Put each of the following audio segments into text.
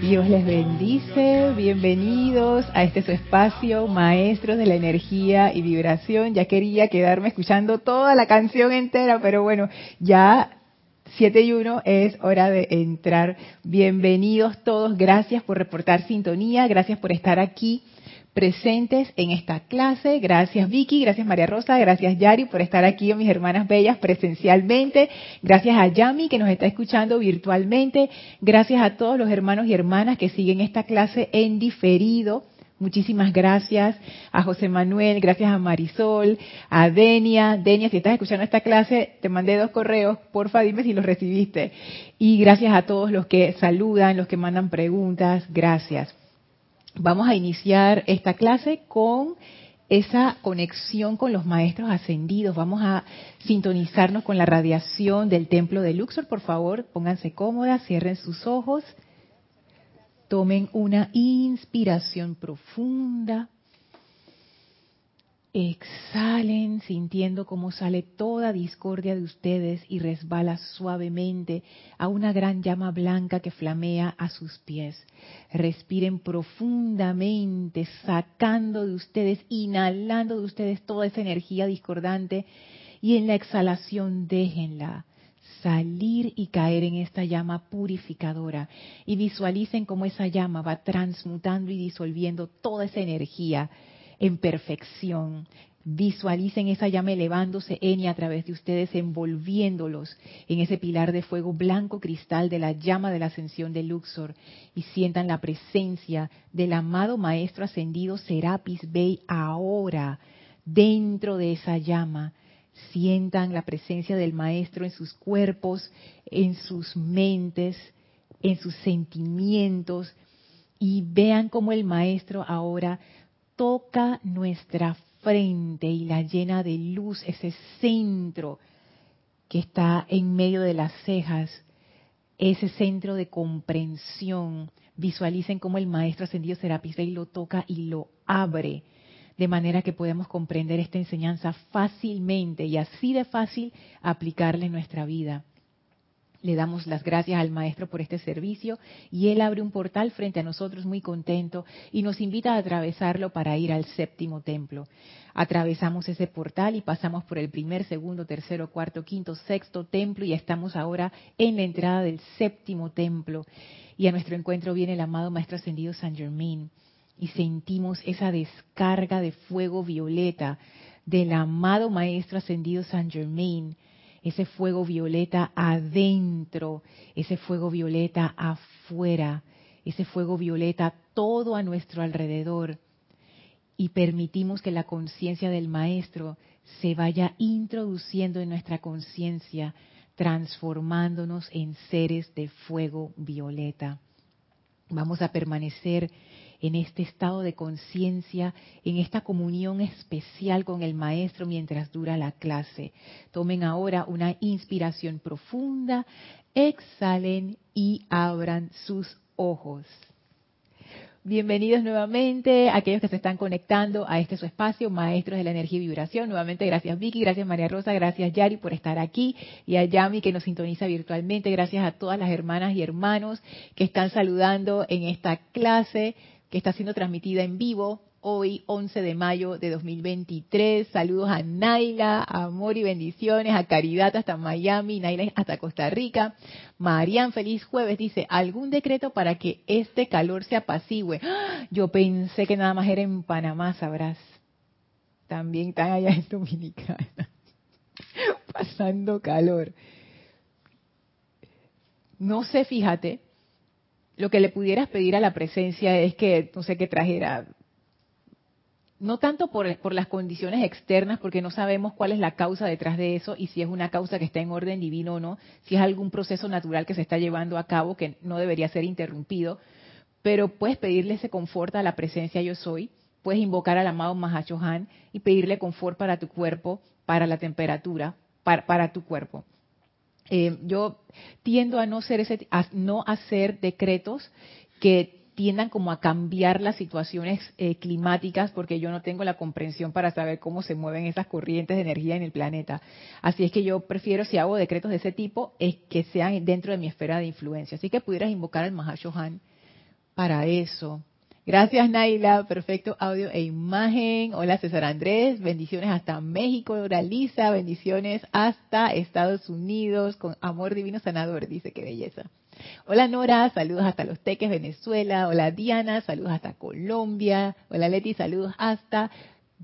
Dios les bendice, bienvenidos a este su espacio, maestros de la energía y vibración. Ya quería quedarme escuchando toda la canción entera, pero bueno, ya 7 y 1 es hora de entrar. Bienvenidos todos, gracias por reportar sintonía, gracias por estar aquí presentes en esta clase. Gracias Vicky, gracias María Rosa, gracias Yari por estar aquí, mis hermanas bellas, presencialmente. Gracias a Yami que nos está escuchando virtualmente. Gracias a todos los hermanos y hermanas que siguen esta clase en diferido. Muchísimas gracias a José Manuel, gracias a Marisol, a Denia. Denia, si estás escuchando esta clase, te mandé dos correos, porfa dime si los recibiste. Y gracias a todos los que saludan, los que mandan preguntas, gracias. Vamos a iniciar esta clase con esa conexión con los maestros ascendidos. Vamos a sintonizarnos con la radiación del templo de Luxor. Por favor, pónganse cómodas, cierren sus ojos, tomen una inspiración profunda. Exhalen sintiendo cómo sale toda discordia de ustedes y resbala suavemente a una gran llama blanca que flamea a sus pies. Respiren profundamente, sacando de ustedes, inhalando de ustedes toda esa energía discordante y en la exhalación déjenla salir y caer en esta llama purificadora y visualicen cómo esa llama va transmutando y disolviendo toda esa energía en perfección. Visualicen esa llama elevándose en y a través de ustedes, envolviéndolos en ese pilar de fuego blanco cristal de la llama de la ascensión de Luxor y sientan la presencia del amado Maestro ascendido Serapis Bey ahora dentro de esa llama. Sientan la presencia del Maestro en sus cuerpos, en sus mentes, en sus sentimientos y vean cómo el Maestro ahora toca nuestra frente y la llena de luz, ese centro que está en medio de las cejas, ese centro de comprensión. Visualicen cómo el Maestro Ascendido Serapis Bey lo toca y lo abre, de manera que podemos comprender esta enseñanza fácilmente y así de fácil aplicarla en nuestra vida. Le damos las gracias al Maestro por este servicio y Él abre un portal frente a nosotros muy contento y nos invita a atravesarlo para ir al séptimo templo. Atravesamos ese portal y pasamos por el primer, segundo, tercero, cuarto, quinto, sexto templo y estamos ahora en la entrada del séptimo templo. Y a nuestro encuentro viene el amado Maestro Ascendido San Germain y sentimos esa descarga de fuego violeta del amado Maestro Ascendido San Germain ese fuego violeta adentro, ese fuego violeta afuera, ese fuego violeta todo a nuestro alrededor y permitimos que la conciencia del Maestro se vaya introduciendo en nuestra conciencia, transformándonos en seres de fuego violeta. Vamos a permanecer en este estado de conciencia, en esta comunión especial con el Maestro mientras dura la clase. Tomen ahora una inspiración profunda, exhalen y abran sus ojos. Bienvenidos nuevamente a aquellos que se están conectando a este su espacio, Maestros de la Energía y Vibración. Nuevamente, gracias Vicky, gracias María Rosa, gracias Yari por estar aquí y a Yami que nos sintoniza virtualmente. Gracias a todas las hermanas y hermanos que están saludando en esta clase que está siendo transmitida en vivo hoy, 11 de mayo de 2023. Saludos a Naila, amor y bendiciones, a Caridad hasta Miami, Naila hasta Costa Rica. Marian, feliz jueves, dice, ¿algún decreto para que este calor se apacigüe? Yo pensé que nada más era en Panamá, sabrás. También están allá en Dominicana, pasando calor. No sé, fíjate, lo que le pudieras pedir a la presencia es que, no sé, que trajera, no tanto por, por, las condiciones externas, porque no sabemos cuál es la causa detrás de eso y si es una causa que está en orden divino o no, si es algún proceso natural que se está llevando a cabo que no debería ser interrumpido, pero puedes pedirle ese confort a la presencia yo soy, puedes invocar al amado Mahachohan y pedirle confort para tu cuerpo, para la temperatura, para, para tu cuerpo. Eh, yo tiendo a no, ser ese, a no hacer decretos que tiendan como a cambiar las situaciones eh, climáticas porque yo no tengo la comprensión para saber cómo se mueven esas corrientes de energía en el planeta. Así es que yo prefiero, si hago decretos de ese tipo, es que sean dentro de mi esfera de influencia. Así que pudieras invocar al Mahashohan para eso. Gracias Naila, perfecto audio e imagen. Hola César Andrés, bendiciones hasta México. Hola Lisa, bendiciones hasta Estados Unidos con amor divino sanador, dice qué belleza. Hola Nora, saludos hasta Los Teques, Venezuela. Hola Diana, saludos hasta Colombia. Hola Leti, saludos hasta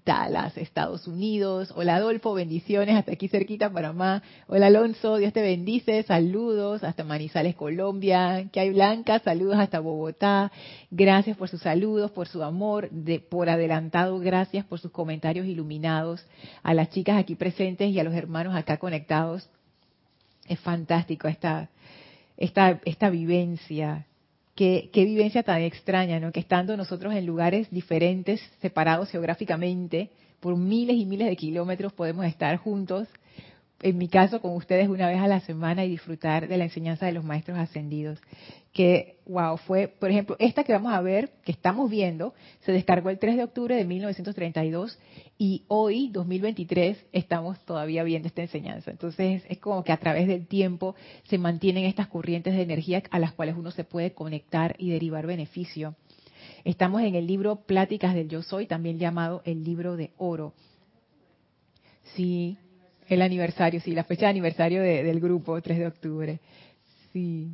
Dallas, Estados Unidos. Hola Adolfo, bendiciones hasta aquí cerquita, Panamá. Hola Alonso, Dios te bendice, saludos hasta Manizales, Colombia. Que hay Blanca, saludos hasta Bogotá. Gracias por sus saludos, por su amor, de, por adelantado, gracias por sus comentarios iluminados. A las chicas aquí presentes y a los hermanos acá conectados. Es fantástico esta, esta, esta vivencia Qué, vivencia tan extraña, ¿no? Que estando nosotros en lugares diferentes, separados geográficamente, por miles y miles de kilómetros, podemos estar juntos en mi caso con ustedes una vez a la semana y disfrutar de la enseñanza de los maestros ascendidos. Que, wow, fue, por ejemplo, esta que vamos a ver, que estamos viendo, se descargó el 3 de octubre de 1932 y hoy, 2023, estamos todavía viendo esta enseñanza. Entonces, es como que a través del tiempo se mantienen estas corrientes de energía a las cuales uno se puede conectar y derivar beneficio. Estamos en el libro Pláticas del Yo Soy, también llamado el libro de oro. Sí, el aniversario, sí, la fecha de aniversario del grupo, 3 de octubre. Sí.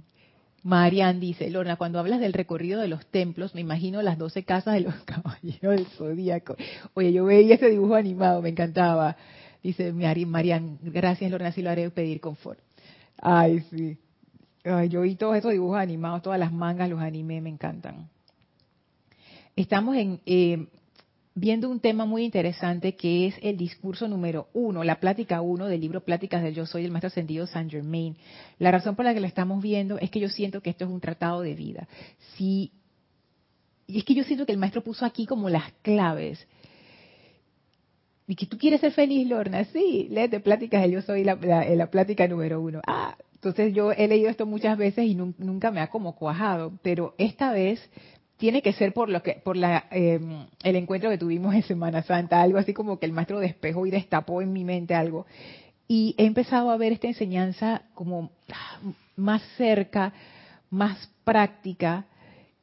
Marian dice, Lorna, cuando hablas del recorrido de los templos, me imagino las 12 casas de los caballeros del zodíaco. Oye, yo veía ese dibujo animado, me encantaba. Dice Marian, gracias Lorna, así lo haré pedir confort. Ay, sí. Yo vi todos esos dibujos animados, todas las mangas, los animé, me encantan. Estamos en, eh, viendo un tema muy interesante que es el discurso número uno, la plática uno del libro Pláticas del Yo Soy, el Maestro Ascendido Saint Germain. La razón por la que lo estamos viendo es que yo siento que esto es un tratado de vida. Si, y es que yo siento que el Maestro puso aquí como las claves. Y que tú quieres ser feliz, Lorna. Sí, léete Pláticas del Yo Soy, la, la plática número uno. Ah, entonces yo he leído esto muchas veces y nunca me ha como cuajado, pero esta vez tiene que ser por lo que por la, em, el encuentro que tuvimos en Semana Santa, algo así como que el maestro despejó y destapó en mi mente algo. Y he empezado a ver esta enseñanza como más cerca, más práctica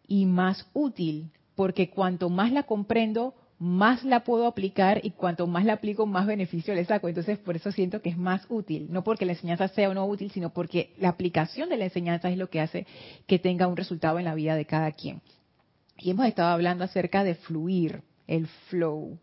y más útil, porque cuanto más la comprendo, más la puedo aplicar y cuanto más la aplico, más beneficio le saco. Entonces, por eso siento que es más útil. No porque la enseñanza sea o no útil, sino porque la aplicación de la enseñanza es lo que hace que tenga un resultado en la vida de cada quien. Y hemos estado hablando acerca de fluir, el flow,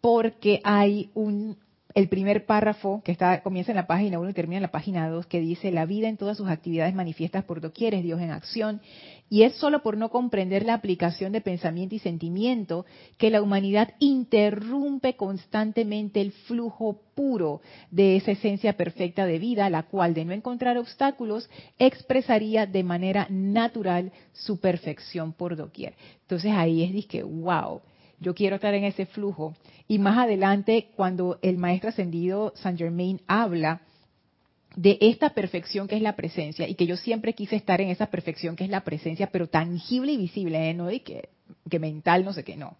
porque hay un el primer párrafo que está comienza en la página 1 y termina en la página 2 que dice la vida en todas sus actividades manifiestas por doquier es Dios en acción y es solo por no comprender la aplicación de pensamiento y sentimiento que la humanidad interrumpe constantemente el flujo puro de esa esencia perfecta de vida, la cual de no encontrar obstáculos expresaría de manera natural su perfección por doquier. Entonces ahí es que wow, yo quiero estar en ese flujo. Y más adelante, cuando el maestro ascendido Saint Germain habla de esta perfección que es la presencia, y que yo siempre quise estar en esa perfección que es la presencia, pero tangible y visible, ¿eh? no que, que mental, no sé qué, no.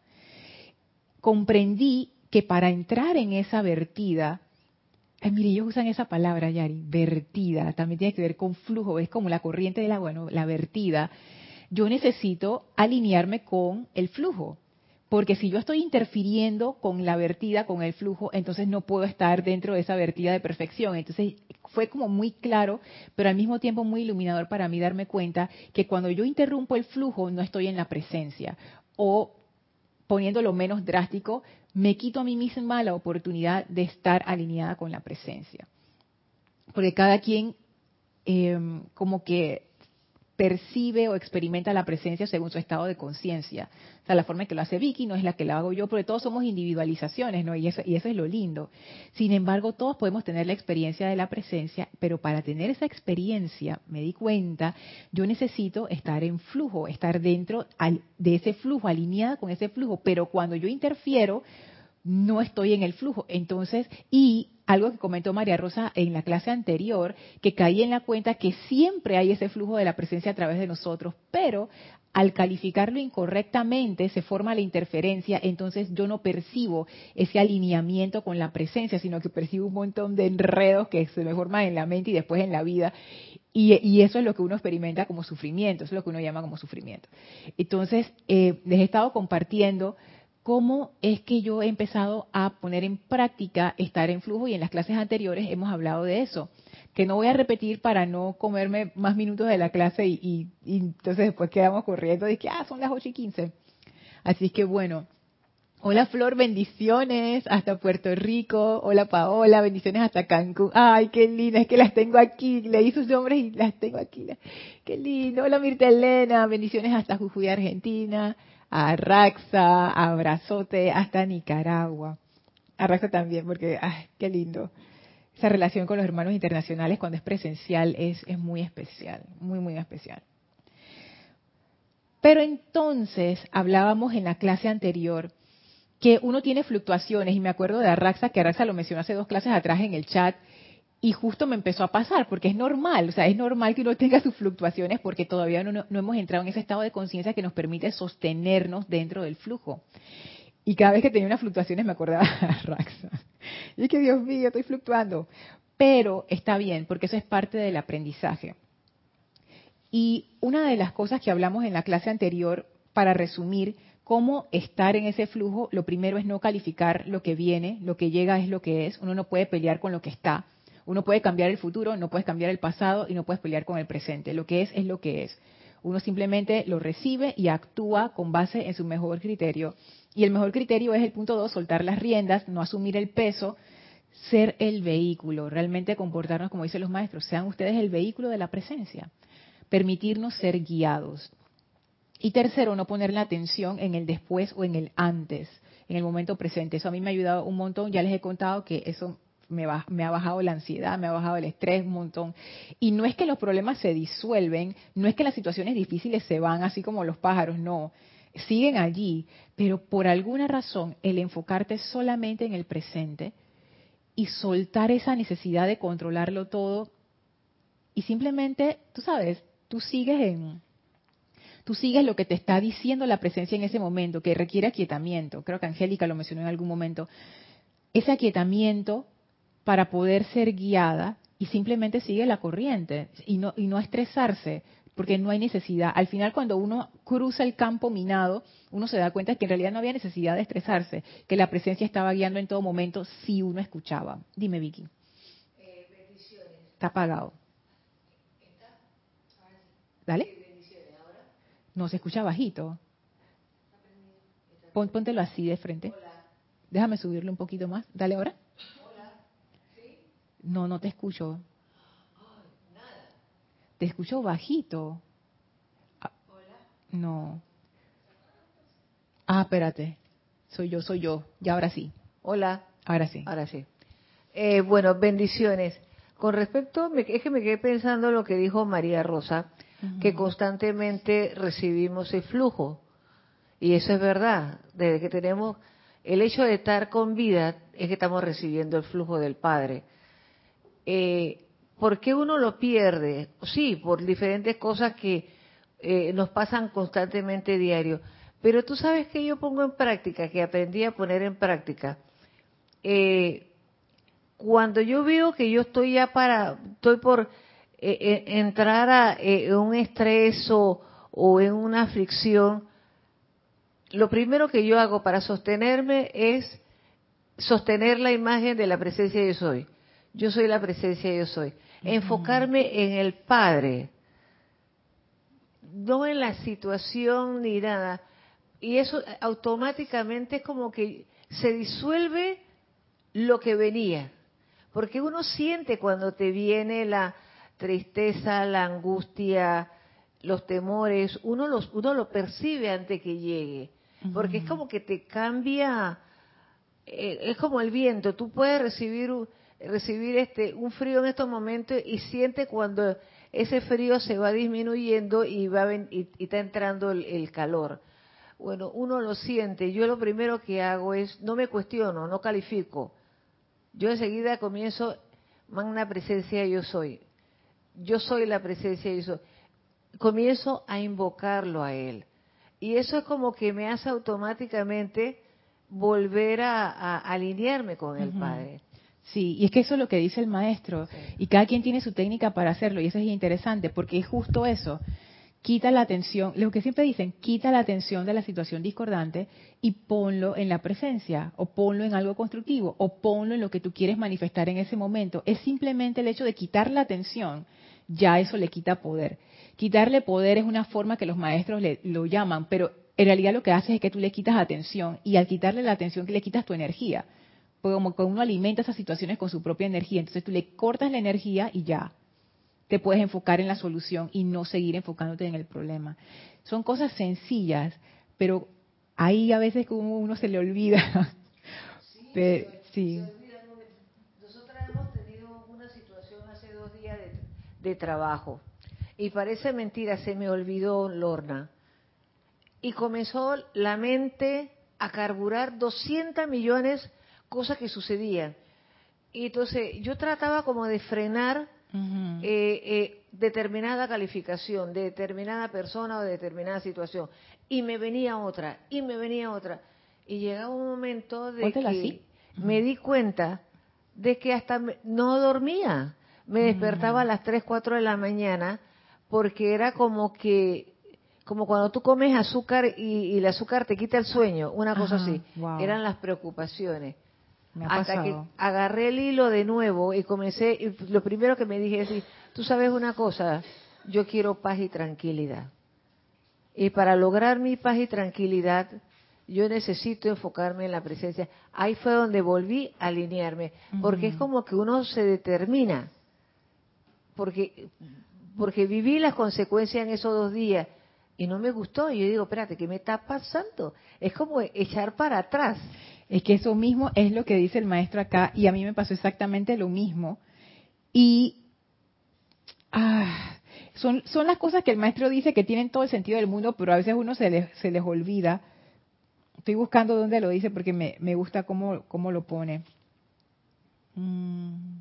Comprendí que para entrar en esa vertida, ay, mire, ellos usan esa palabra, Yari, vertida, también tiene que ver con flujo, es como la corriente del agua, ¿no? la vertida. Yo necesito alinearme con el flujo. Porque si yo estoy interfiriendo con la vertida, con el flujo, entonces no puedo estar dentro de esa vertida de perfección. Entonces fue como muy claro, pero al mismo tiempo muy iluminador para mí darme cuenta que cuando yo interrumpo el flujo no estoy en la presencia. O poniéndolo menos drástico, me quito a mí misma la oportunidad de estar alineada con la presencia. Porque cada quien em, como que percibe o experimenta la presencia según su estado de conciencia. O sea, la forma en que lo hace Vicky no es la que la hago yo, porque todos somos individualizaciones, ¿no? Y eso, y eso es lo lindo. Sin embargo, todos podemos tener la experiencia de la presencia, pero para tener esa experiencia, me di cuenta, yo necesito estar en flujo, estar dentro de ese flujo, alineada con ese flujo, pero cuando yo interfiero, no estoy en el flujo. Entonces, y algo que comentó María Rosa en la clase anterior, que caí en la cuenta que siempre hay ese flujo de la presencia a través de nosotros, pero al calificarlo incorrectamente se forma la interferencia, entonces yo no percibo ese alineamiento con la presencia, sino que percibo un montón de enredos que se me forman en la mente y después en la vida. Y, eso es lo que uno experimenta como sufrimiento, eso es lo que uno llama como sufrimiento. Entonces, eh, les he estado compartiendo cómo es que yo he empezado a poner en práctica estar en flujo y en las clases anteriores hemos hablado de eso, que no voy a repetir para no comerme más minutos de la clase y, entonces después quedamos corriendo y que, ah, son las 8 y 15. Así que bueno, Hola Flor, bendiciones hasta Puerto Rico. Hola Paola, bendiciones hasta Cancún. Ay, qué linda, es que las tengo aquí. Leí sus nombres y las tengo aquí. Qué lindo. Hola Mirta Elena, bendiciones hasta Jujuy, Argentina. A Raxa, abrazote hasta Nicaragua. A Raxa también, porque, ay, qué lindo. Esa relación con los hermanos internacionales cuando es presencial es, es muy especial, muy, muy especial. Pero entonces hablábamos en la clase anterior que uno tiene fluctuaciones, y me acuerdo de Arraxa, que Arraxa lo mencionó hace dos clases atrás en el chat, y justo me empezó a pasar, porque es normal, o sea, es normal que uno tenga sus fluctuaciones porque todavía no, no, hemos entrado en ese estado de conciencia que nos permite sostenernos dentro del flujo. Y cada vez que tenía unas fluctuaciones me acordaba de Arraxa. Y que Dios mío, estoy fluctuando. Pero está bien, porque eso es parte del aprendizaje. Y una de las cosas que hablamos en la clase anterior, para resumir, cómo estar en ese flujo, lo primero es no calificar lo que viene, lo que llega es lo que es, uno no puede pelear con lo que está, uno puede cambiar el futuro, no puedes cambiar el pasado y no puedes pelear con el presente, lo que es es lo que es. Uno simplemente lo recibe y actúa con base en su mejor criterio. Y el mejor criterio es el punto dos, soltar las riendas, no asumir el peso, ser el vehículo, realmente comportarnos como dicen los maestros, sean ustedes el vehículo de la presencia, permitirnos ser guiados. Y tercero, no poner la atención en el después o en el antes, en el momento presente. Eso a mí me ha ayudado un montón. Ya les he contado que eso me, me, ha bajado la ansiedad, me ha bajado el estrés un montón. Y no es que los problemas se disuelven, no es que las situaciones difíciles se van así como los pájaros, no. Siguen allí, pero por alguna razón el enfocarte solamente en el presente y soltar esa necesidad de controlarlo todo y simplemente, tú sabes, tú sigues en, tú sigues lo que te está diciendo la presencia en ese momento, que requiere aquietamiento. Creo que Angélica lo mencionó en algún momento. Ese aquietamiento para poder ser guiada y simplemente sigue la corriente y no, y no estresarse, porque no hay necesidad. Al final, cuando uno cruza el campo minado, uno se da cuenta que en realidad no había necesidad de estresarse, que la presencia estaba guiando en todo momento si uno escuchaba. Dime, Vicky. Eh, Está apagado. ¿Dale? No, se escucha bajito. póntelo así de frente. Déjame subirlo un poquito más. Dale ahora. No, no te escucho. Te escucho bajito. Ah, no. Ah, espérate. Soy yo, soy yo. Y ahora sí. Hola. Ahora sí. Ahora sí. Eh, bueno, bendiciones. Con respecto, es que me quedé pensando lo que dijo María Rosa que constantemente recibimos el flujo. Y eso es verdad. Desde que tenemos el hecho de estar con vida es que estamos recibiendo el flujo del Padre. Eh, ¿Por qué uno lo pierde? Sí, por diferentes cosas que eh, nos pasan constantemente diario. Pero tú sabes que yo pongo en práctica, que aprendí a poner en práctica. Eh, cuando yo veo que yo estoy ya para, estoy por eh, eh, entrar a, eh, un estrés o, en una aflicción, lo primero que yo hago para sostenerme es sostener la imagen de la presencia yo soy. Yo soy la presencia yo soy. Enfocarme en el Padre, no en la situación ni nada. Y eso automáticamente es como que se disuelve lo que venía. Porque uno siente cuando te viene la, tristeza, la angustia, los temores, uno los uno lo percibe antes que llegue, porque es como que te cambia, eh, es como el viento, tú puedes recibir recibir este un frío en estos momentos y siente cuando ese frío se va disminuyendo y va y, está entrando el, calor. Bueno, uno lo siente. Yo lo primero que hago es no me cuestiono, no califico. Yo enseguida comienzo magna presencia yo soy yo soy la presencia de eso. Comienzo a invocarlo a Él. Y eso es como que me hace automáticamente volver a, alinearme con el Padre. Sí, y es que eso es lo que dice el maestro. Y cada quien tiene su técnica para hacerlo. Y eso es interesante, porque es justo eso. Quita la atención, lo que siempre dicen, quita la atención de la situación discordante y ponlo en la presencia, o ponlo en algo constructivo, o ponlo en lo que tú quieres manifestar en ese momento. Es simplemente el hecho de quitar la atención, ya eso le quita poder. Quitarle poder es una forma que los maestros le, lo llaman, pero en realidad lo que hace es que tú le quitas atención, y al quitarle la atención, le quitas tu energía como que uno alimenta esas situaciones con su propia energía, entonces tú le cortas la energía y ya te puedes enfocar en la solución y no seguir enfocándote en el problema. Son cosas sencillas, pero ahí a veces como uno se le olvida. Sí, Nosotros hemos tenido una situación hace dos días de, de trabajo y parece mentira, se me olvidó Lorna. Y comenzó la mente a carburar 200 millones cosas que sucedían. Y entonces yo trataba como de frenar eh, eh, determinada calificación, de determinada persona o de determinada situación. Y me venía otra, y me venía otra. Y llegaba un momento de que me di cuenta de que hasta no dormía. Me despertaba a las 3, 4 de la mañana porque era como que como cuando tú comes azúcar y, el azúcar te quita el sueño, una cosa así. Eran las preocupaciones hasta que agarré el hilo de nuevo y comencé, y lo primero que me dije es, tú sabes una cosa, yo quiero paz y tranquilidad. Y para lograr mi paz y tranquilidad, yo necesito enfocarme en la presencia. Ahí fue donde volví a alinearme, porque es como que uno se determina, porque, porque viví las consecuencias en esos dos días y no me gustó. Y yo digo, espérate, ¿qué me está pasando? Es como echar para atrás. Es que eso mismo es lo que dice el maestro acá y a mí me pasó exactamente lo mismo. Y ah, son, son las cosas que el maestro dice que tienen todo el sentido del mundo, pero a veces uno se les, se les olvida. Estoy buscando dónde lo dice porque me, me gusta cómo, cómo lo pone. Mm.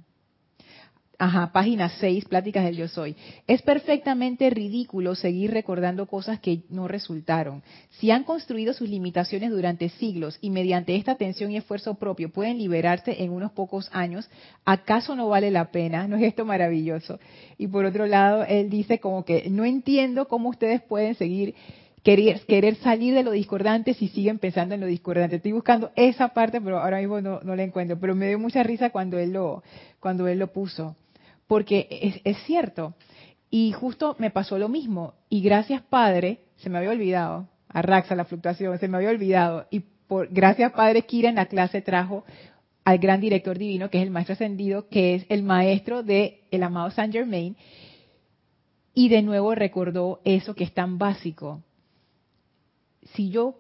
Ajá, página 6, pláticas del yo soy. Es perfectamente ridículo seguir recordando cosas que no resultaron. Si han construido sus limitaciones durante siglos y mediante esta atención y esfuerzo propio pueden liberarse en unos pocos años, ¿acaso no vale la pena? ¿No es esto maravilloso? Y por otro lado, él dice como que no entiendo cómo ustedes pueden seguir querer, querer salir de lo discordante si siguen pensando en lo discordante. Estoy buscando esa parte, pero ahora mismo no, no la encuentro. Pero me dio mucha risa cuando él lo, cuando él lo puso porque es, cierto. Y justo me pasó lo mismo. Y gracias Padre, se me había olvidado, a Raxa la fluctuación, se me había olvidado. Y por gracias Padre, Kira en la clase trajo al gran director divino, que es el maestro ascendido, que es el maestro de el amado Saint Germain. Y de nuevo recordó eso que es tan básico. Si yo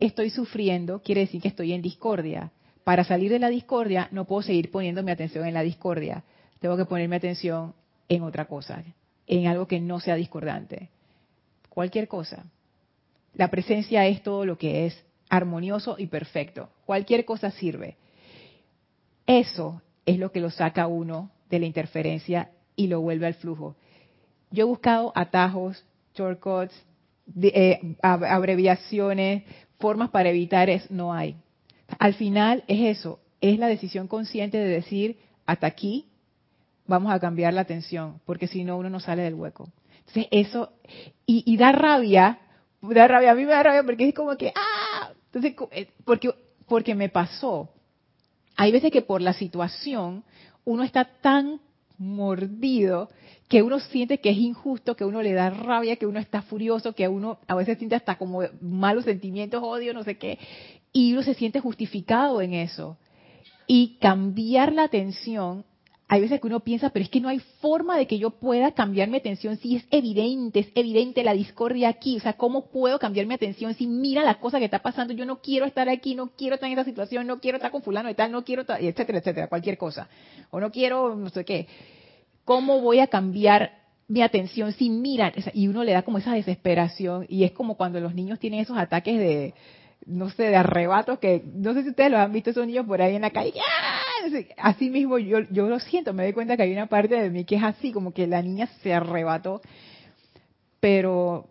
estoy sufriendo, quiere decir que estoy en discordia. Para salir de la discordia, no puedo seguir poniendo mi atención en la discordia tengo que ponerme atención en otra cosa, en algo que no sea discordante. Cualquier cosa. La presencia es todo lo que es armonioso y perfecto. Cualquier cosa sirve. Eso es lo que lo saca uno de la interferencia y lo vuelve al flujo. Yo he buscado atajos, shortcuts, eh, abreviaciones, formas para evitar eso. No hay. Al final es eso, es la decisión consciente de decir, hasta aquí vamos a cambiar la atención, porque si no uno no sale del hueco. Entonces eso, y, da rabia, da rabia, a mí me da rabia porque es como que, ah, entonces, eh, porque, porque me pasó. Hay veces que por la situación uno está tan mordido que uno siente que es injusto, que uno le da rabia, que uno está furioso, que uno a veces siente hasta como malos sentimientos, odio, no sé qué, y uno se siente justificado en eso. Y cambiar la atención hay veces que uno piensa, pero es que no hay forma de que yo pueda cambiar mi atención si es evidente, es evidente la discordia aquí. O sea, ¿cómo puedo cambiar mi atención si mira la cosa que está pasando? Yo no quiero estar aquí, no quiero estar en esta situación, no quiero estar con fulano y tal, no quiero, etcétera, etcétera, cualquier cosa. O no quiero, no sé qué. ¿Cómo voy a cambiar mi atención si miran? Y uno le da como esa desesperación y es como cuando los niños tienen esos ataques de no sé, de arrebatos que, no sé si ustedes los han visto esos niños por ahí en la calle, así mismo yo, yo lo siento, me doy cuenta que hay una parte de mí que es así, como que la niña se arrebató, pero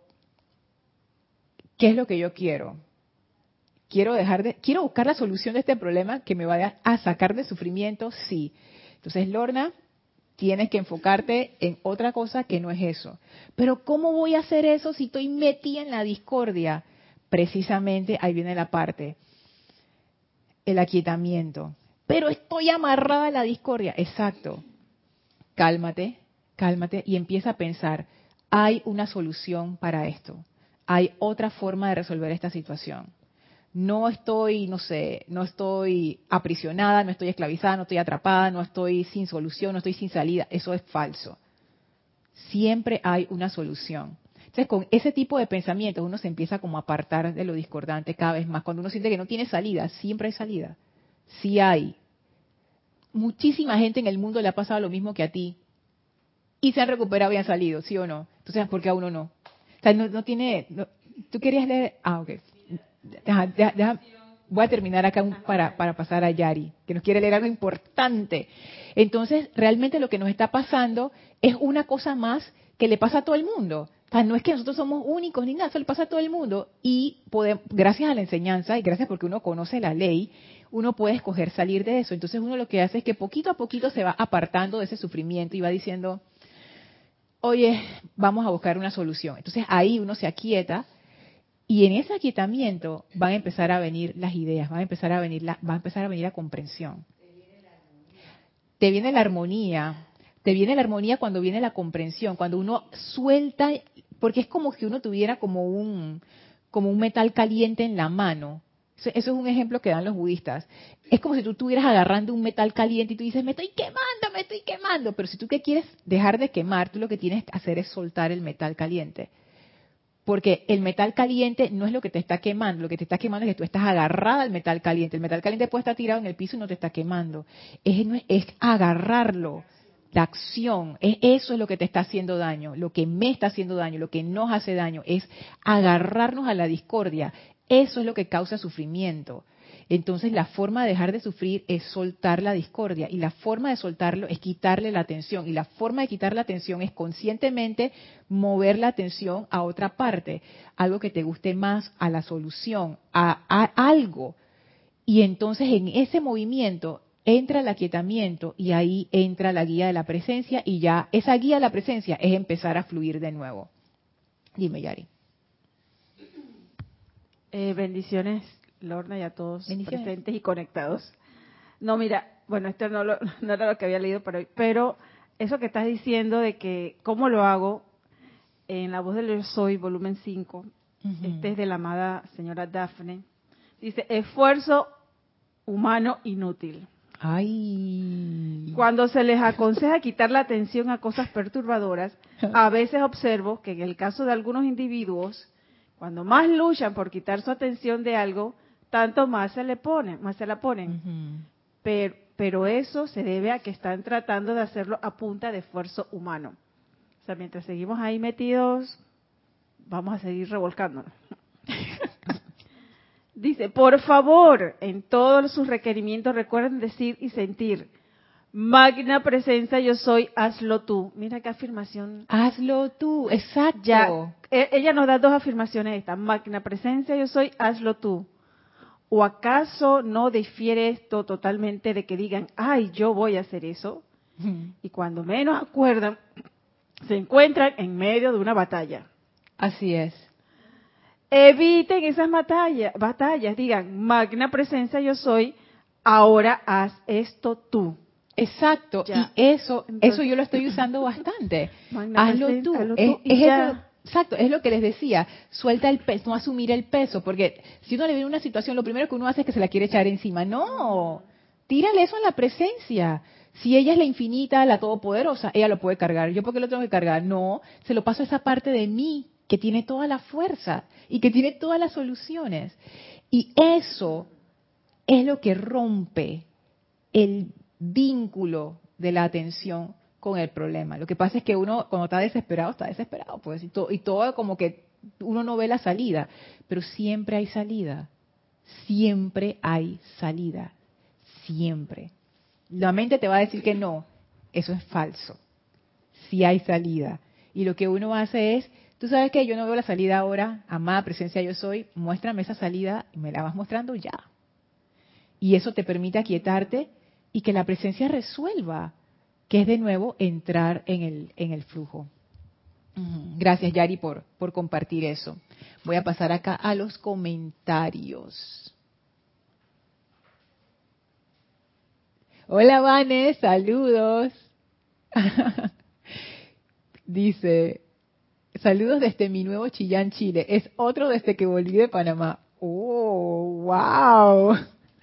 ¿qué es lo que yo quiero? quiero dejar de, quiero buscar la solución de este problema que me vaya a sacar de sufrimiento, sí. Entonces, Lorna, tienes que enfocarte en otra cosa que no es eso. Pero ¿cómo voy a hacer eso si estoy metida en la discordia? Precisamente ahí viene la parte, el aquietamiento. Pero estoy amarrada a la discordia. Exacto. Cálmate, cálmate y empieza a pensar, hay una solución para esto. Hay otra forma de resolver esta situación. No estoy, no sé, no estoy aprisionada, no estoy esclavizada, no estoy atrapada, no estoy sin solución, no estoy sin salida. Eso es falso. Siempre hay una solución. Entonces, con ese tipo de pensamientos uno se empieza como a apartar de lo discordante cada vez más. Cuando uno siente que no tiene salida, siempre hay salida. Sí hay. Muchísima gente en el mundo le ha pasado lo mismo que a ti. Y se han recuperado y han salido, ¿sí o no? Entonces, ¿por qué a uno no? O sea, no, tiene... ¿Tú querías leer? Ah, ok. voy a terminar acá para, para pasar a Yari, que nos quiere leer algo importante. Entonces, realmente lo que nos está pasando es una cosa más que le pasa a todo el mundo. No es que nosotros somos únicos ni nada, eso le pasa a todo el mundo. Y podemos, gracias a la enseñanza y gracias porque uno conoce la ley, uno puede escoger salir de eso. Entonces uno lo que hace es que poquito a poquito se va apartando de ese sufrimiento y va diciendo, oye, vamos a buscar una solución. Entonces ahí uno se aquieta y en ese aquietamiento van a empezar a venir las ideas, van a empezar a venir la, va a empezar a venir la comprensión. Te viene la armonía, te viene la armonía cuando viene la comprensión, cuando uno suelta, porque es como si uno tuviera como un, como un metal caliente en la mano. Eso es un ejemplo que dan los budistas. Es como si tú estuvieras agarrando un metal caliente y tú dices, me estoy quemando, me estoy quemando. Pero si tú que quieres dejar de quemar, tú lo que tienes que hacer es soltar el metal caliente. Porque el metal caliente no es lo que te está quemando, lo que te está quemando es que tú estás agarrada al metal caliente. El metal caliente puede estar tirado en el piso y no te está quemando. Es, es agarrarlo, la acción, es, eso es lo que te está haciendo daño, lo que me está haciendo daño, lo que nos hace daño, es agarrarnos a la discordia, eso es lo que causa sufrimiento. Entonces la forma de dejar de sufrir es soltar la discordia. Y la forma de soltarlo es quitarle la atención y la forma de quitar la atención es conscientemente mover la atención a otra parte, algo que te guste más, a la solución, a, algo. Y entonces en ese movimiento entra el aquietamiento y ahí entra la guía de la presencia y ya esa guía de la presencia es empezar a fluir de nuevo. Dime, Yari. Eh, bendiciones, Lorna, y a todos presentes y conectados. No, mira, bueno, esto no, no era lo que había leído para hoy, pero eso que estás diciendo de que cómo lo hago en la voz del Yo Soy, volumen 5, este es de la amada señora Daphne, dice, esfuerzo humano inútil. Ay. Cuando se les aconseja quitar la atención a cosas perturbadoras, a veces observo que en el caso de algunos individuos, cuando más luchan por quitar su atención de algo, tanto más se le ponen, más se la ponen. pero, pero eso se debe a que están tratando de hacerlo a punta de esfuerzo humano. O sea, mientras seguimos ahí metidos, vamos a seguir revolcándonos. Dice, por favor, en todos sus requerimientos recuerden decir y sentir, Magna presencia yo soy, hazlo tú. Mira qué afirmación. Hazlo tú, exacto. E, ella nos da dos afirmaciones esta. Magna presencia yo soy, hazlo tú. ¿O acaso no difiere esto totalmente de que digan, ay, yo voy a hacer eso? Y cuando menos acuerdan, se encuentran en medio de una batalla. Así es. Eviten esas batallas, batallas, digan, magna presencia yo soy, ahora haz esto tú. Exacto, y eso, eso yo lo estoy usando bastante. Hazlo tú. es, exacto, es lo que les decía. Suelta el peso, no asumir el peso, porque si uno le viene una situación, lo primero que uno hace es que se la quiere echar encima. No, tírale eso en la presencia. Si ella es la infinita, la todopoderosa, ella lo puede cargar. ¿Yo por qué lo tengo que cargar? No, se lo paso a esa parte de mí que tiene toda la fuerza y que tiene todas las soluciones. Y eso es lo que rompe el vínculo de la atención con el problema. Lo que pasa es que uno cuando está desesperado, está desesperado, pues, y todo, y todo como que uno no ve la salida, pero siempre hay salida, siempre hay salida, siempre. La mente te va a decir que no, eso es falso, si hay salida. Y lo que uno hace es tú sabes que yo no veo la salida ahora, amada presencia yo soy, muéstrame esa salida y me la vas mostrando ya. Y eso te permite aquietarte y que la presencia resuelva, que es de nuevo entrar en el, en el flujo. Gracias, Yari, por, por compartir eso. Voy a pasar acá a los comentarios. Hola, Vanes, saludos. Dice, saludos desde mi nuevo Chillán, Chile. Es otro desde que volví de Panamá. ¡Oh, wow!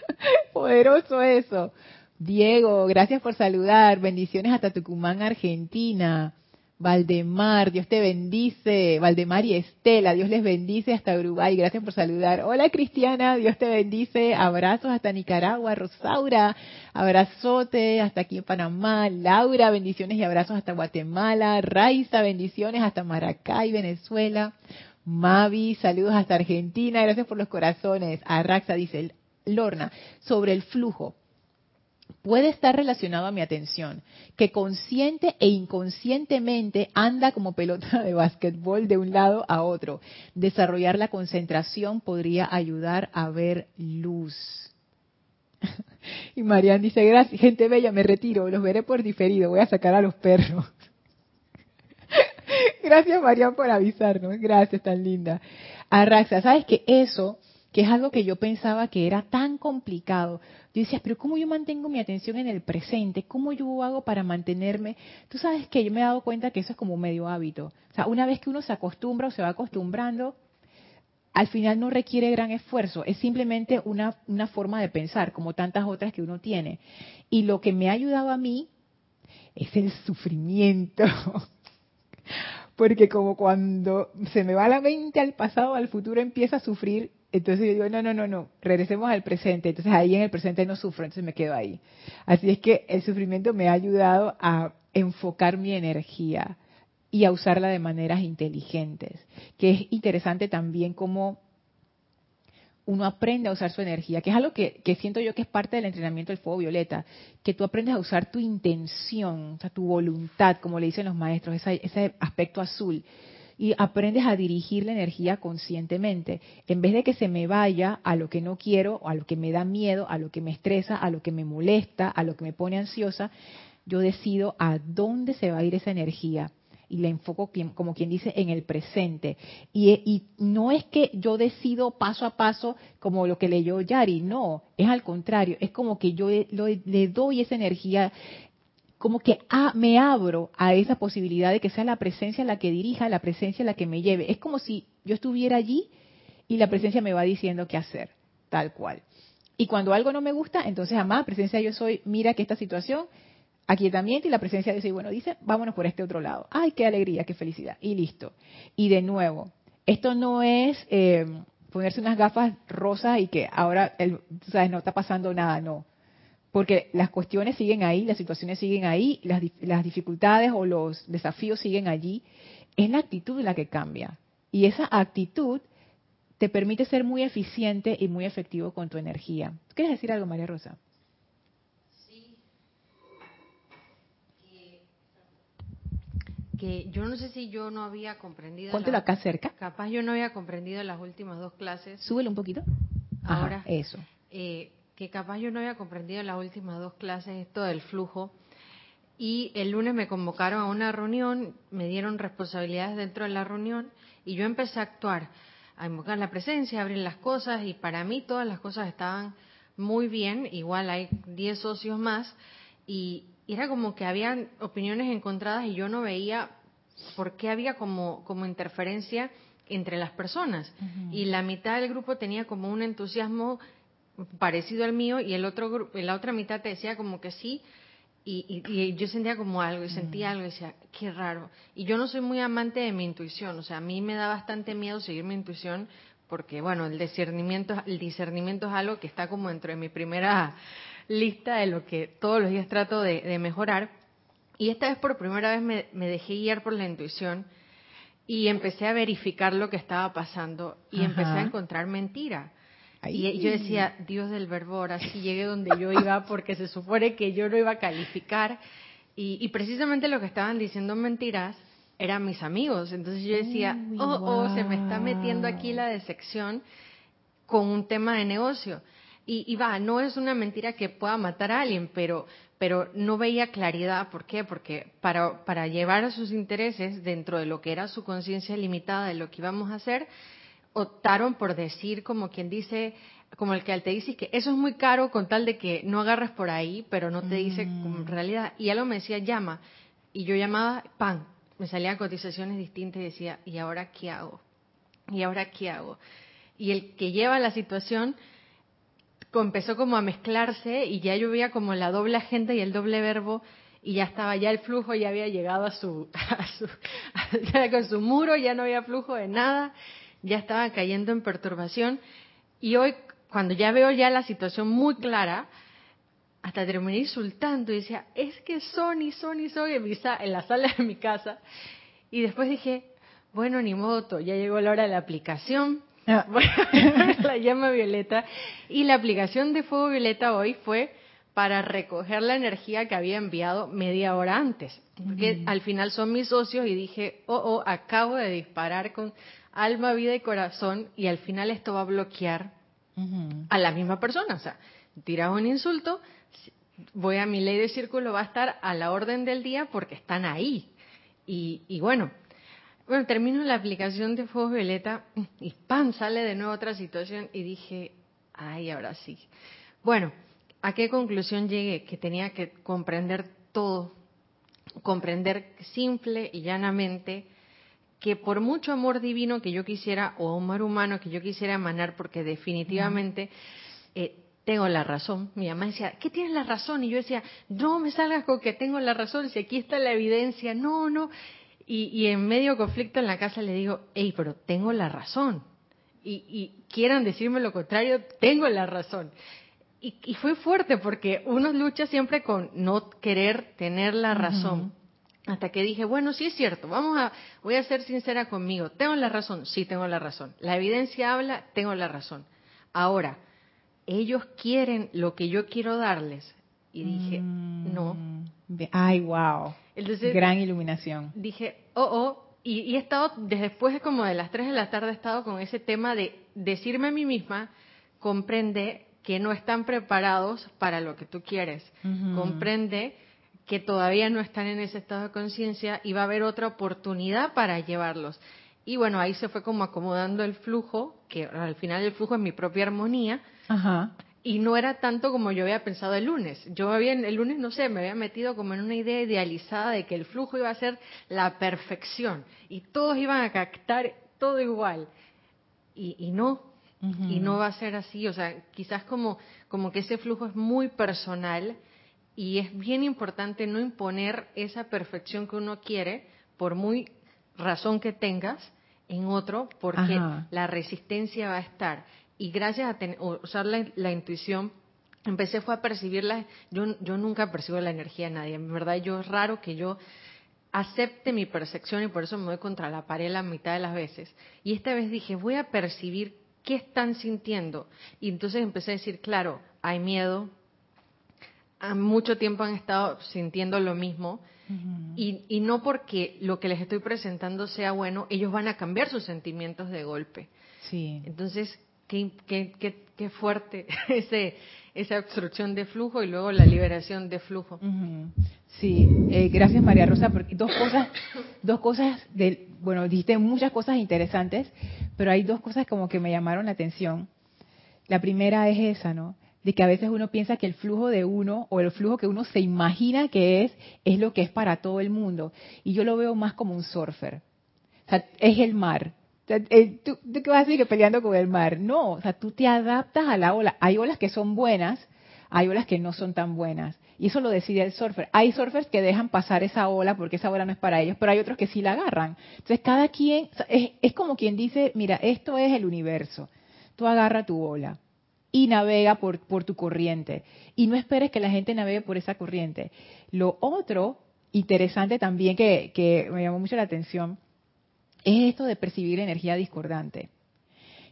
Poderoso eso. Diego, gracias por saludar. Bendiciones hasta Tucumán, Argentina. Valdemar, Dios te bendice. Valdemar y Estela, Dios les bendice hasta Uruguay. Gracias por saludar. Hola Cristiana, Dios te bendice. Abrazos hasta Nicaragua. Rosaura, abrazote hasta aquí en Panamá. Laura, bendiciones y abrazos hasta Guatemala. Raiza, bendiciones hasta Maracay, Venezuela. Mavi, saludos hasta Argentina. Gracias por los corazones. Arraxa dice, Lorna, sobre el flujo puede estar relacionado a mi atención, que consciente e inconscientemente anda como pelota de básquetbol de un lado a otro. Desarrollar la concentración podría ayudar a ver luz. Y Marian dice, gracias, gente bella, me retiro, los veré por diferido, voy a sacar a los perros. Gracias Marian por avisarnos, gracias, tan linda. Arraxa, ¿sabes que eso que es algo que yo pensaba que era tan complicado. Yo decía, pero ¿cómo yo mantengo mi atención en el presente? ¿Cómo yo hago para mantenerme? Tú sabes que yo me he dado cuenta que eso es como medio hábito. O sea, una vez que uno se acostumbra o se va acostumbrando, al final no requiere gran esfuerzo, es simplemente una, una forma de pensar, como tantas otras que uno tiene. Y lo que me ha ayudado a mí es el sufrimiento. Porque como cuando se me va la mente al pasado, al futuro, empieza a sufrir entonces yo digo, no, no, no, no, regresemos al presente. Entonces ahí en el presente no sufro, entonces me quedo ahí. Así es que el sufrimiento me ha ayudado a enfocar mi energía y a usarla de maneras inteligentes. Que es interesante también cómo uno aprende a usar su energía, que es algo que, siento yo que es parte del entrenamiento del fuego violeta, que tú aprendes a usar tu intención, o sea, tu voluntad, como le dicen los maestros, ese aspecto azul y aprendes a dirigir la energía conscientemente. En vez de que se me vaya a lo que no quiero, a lo que me da miedo, a lo que me estresa, a lo que me molesta, a lo que me pone ansiosa, yo decido a dónde se va a ir esa energía y la enfoco como quien dice en el presente. Y, no es que yo decido paso a paso como lo que leyó Yari, no, es al contrario, es como que yo le doy esa energía como que ah, me abro a esa posibilidad de que sea la presencia la que dirija, la presencia la que me lleve. Es como si yo estuviera allí y la presencia me va diciendo qué hacer, tal cual. Y cuando algo no me gusta, entonces, amada presencia yo soy, mira que esta situación, aquietamiento y la presencia de soy, bueno, dice, vámonos por este otro lado. Ay, qué alegría, qué felicidad. Y listo. Y de nuevo, esto no es eh, ponerse unas gafas rosas y que ahora, el, sabes, no está pasando nada, no porque las cuestiones siguen ahí, las situaciones siguen ahí, las, las, dificultades o los desafíos siguen allí, es la actitud la que cambia. Y esa actitud te permite ser muy eficiente y muy efectivo con tu energía. ¿Quieres decir algo, María Rosa? Sí. Que, yo no sé si yo no había comprendido. Póntelo acá cerca. Capaz yo no había comprendido las últimas dos clases. Súbelo un poquito. Ahora. eso. Eh, que capaz yo no había comprendido en las últimas dos clases esto del flujo. Y el lunes me convocaron a una reunión, me dieron responsabilidades dentro de la reunión y yo empecé a actuar, a invocar la presencia, a abrir las cosas y para mí todas las cosas estaban muy bien, igual hay 10 socios más y era como que habían opiniones encontradas y yo no veía por qué había como, como interferencia entre las personas. Y la mitad del grupo tenía como un entusiasmo parecido al mío y el otro la otra mitad te decía como que sí y, y, yo sentía como algo y sentía mm. algo y decía qué raro y yo no soy muy amante de mi intuición o sea a mí me da bastante miedo seguir mi intuición porque bueno el discernimiento el discernimiento es algo que está como dentro de mi primera lista de lo que todos los días trato de, mejorar. Y esta vez por primera vez me, me dejé guiar por la intuición y empecé a verificar lo que estaba pasando y empecé a encontrar mentira y yo decía, Dios del verbo, ahora sí llegué donde yo iba porque se supone que yo no iba a calificar. Y, precisamente lo que estaban diciendo mentiras eran mis amigos. Entonces yo decía, oh, oh, se me está metiendo aquí la decepción con un tema de negocio. Y, y, va, no es una mentira que pueda matar a alguien, pero, pero no veía claridad. ¿Por qué? Porque para, para llevar a sus intereses dentro de lo que era su conciencia limitada de lo que íbamos a hacer, optaron por decir, como quien dice, como el que te dice que eso es muy caro con tal de que no agarres por ahí, pero no te dice en mm. realidad. Y algo me decía, llama. Y yo llamaba, pan, me salían cotizaciones distintas y decía, ¿y ahora qué hago? ¿Y ahora qué hago? Y el que lleva la situación empezó como a mezclarse y ya yo veía como la doble agente y el doble verbo y ya estaba, ya el flujo ya había llegado a su, a su ya con su muro, ya no había flujo de nada, ya estaba cayendo en perturbación. Y hoy cuando ya veo ya la situación muy clara, hasta terminé insultando y decía, es que Sony, Sony, Sony en, en la sala de mi casa. Y después dije, bueno, ni modo, ya llegó la hora de la aplicación. Ah. la llama violeta. Y la aplicación de fuego violeta hoy fue para recoger la energía que había enviado media hora antes. Porque al final son mis socios y dije, oh, oh, acabo de disparar con alma, vida y corazón y al final esto va a bloquear a la misma persona. O sea, tiras un insulto, voy a mi ley de círculo, va a estar a la orden del día porque están ahí. Y, bueno, bueno, termino la aplicación de Fuego Violeta y ¡pam! sale de nuevo otra situación y dije, ay, ahora sí. Bueno, ¿a qué conclusión llegué? Que tenía que comprender todo, comprender simple y llanamente que por mucho amor divino que yo quisiera, o amor humano que yo quisiera emanar, porque definitivamente eh, tengo la razón. Mi mamá decía, ¿qué tienes la razón? Y yo decía, no me salgas con que tengo la razón, si aquí está la evidencia, no, no. Y, en medio conflicto en la casa le digo, hey, pero tengo la razón. Y, quieran decirme lo contrario, tengo la razón. Y, fue fuerte porque uno lucha siempre con no querer tener la razón. Hasta que dije, bueno, sí es cierto, vamos a, voy a ser sincera conmigo. ¿Tengo la razón? Sí, tengo la razón. La evidencia habla, tengo la razón. Ahora, ellos quieren lo que yo quiero darles. Y dije, mm. no. Ay, wow. Gran iluminación. Dije, oh, oh. Y, he estado, desde después como de las 3 de la tarde, he estado con ese tema de decirme a mí misma, comprende que no están preparados para lo que tú quieres. Comprende que todavía no están en ese estado de conciencia y va a haber otra oportunidad para llevarlos. Y bueno, ahí se fue como acomodando el flujo, que al final el flujo es mi propia armonía. Y no era tanto como yo había pensado el lunes. Yo había, el lunes, no sé, me había metido como en una idea idealizada de que el flujo iba a ser la perfección y todos iban a captar todo igual. Y, no, y no va a ser así. O sea, quizás como, como que ese flujo es muy personal y es bien importante no imponer esa perfección que uno quiere, por muy razón que tengas, en otro, porque la resistencia va a estar. Y gracias a usar la, intuición, empecé fue a percibirla. Yo, yo nunca percibo la energía de nadie. En verdad, yo es raro que yo acepte mi percepción y por eso me voy contra la pared la mitad de las veces. Y esta vez dije, voy a percibir qué están sintiendo. Y entonces empecé a decir, claro, hay miedo, mucho tiempo han estado sintiendo lo mismo y, no porque lo que les estoy presentando sea bueno, ellos van a cambiar sus sentimientos de golpe. Sí. Entonces, qué, qué, qué, fuerte ese, esa obstrucción de flujo y luego la liberación de flujo. Sí, eh, gracias María Rosa, porque dos cosas, dos cosas, de, bueno, dijiste muchas cosas interesantes, pero hay dos cosas como que me llamaron la atención. La primera es esa, ¿no? De que a veces uno piensa que el flujo de uno o el flujo que uno se imagina que es, es lo que es para todo el mundo. Y yo lo veo más como un surfer. O sea, es el mar. ¿tú, qué vas a decir que peleando con el mar? No, o sea, tú te adaptas a la ola. Hay olas que son buenas, hay olas que no son tan buenas. Y eso lo decide el surfer. Hay surfers que dejan pasar esa ola porque esa ola no es para ellos, pero hay otros que sí la agarran. Entonces, cada quien, es, es como quien dice, mira, esto es el universo. Tú agarra tu ola y navega por, por tu corriente. Y no esperes que la gente navegue por esa corriente. Lo otro interesante también que, que me llamó mucho la atención es esto de percibir energía discordante.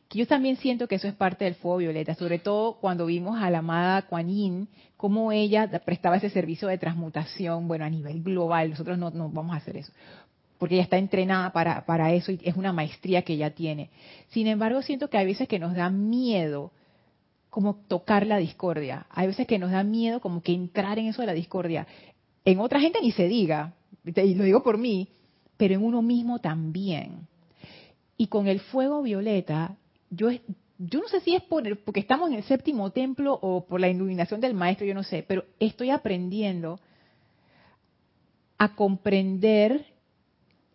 Que yo también siento que eso es parte del fuego violeta, sobre todo cuando vimos a la amada Kuan Yin, cómo ella prestaba ese servicio de transmutación, bueno, a nivel global, nosotros no, no vamos a hacer eso. porque ella está entrenada para, para eso y es una maestría que ella tiene. Sin embargo, siento que hay veces que nos da miedo como tocar la discordia. Hay veces que nos da miedo como que entrar en eso de la discordia. En otra gente ni se diga, y lo digo por mí, pero en uno mismo también. Y con el fuego violeta, yo, yo no sé si es por, porque estamos en el séptimo templo o por la iluminación del maestro, yo no sé, pero estoy aprendiendo a comprender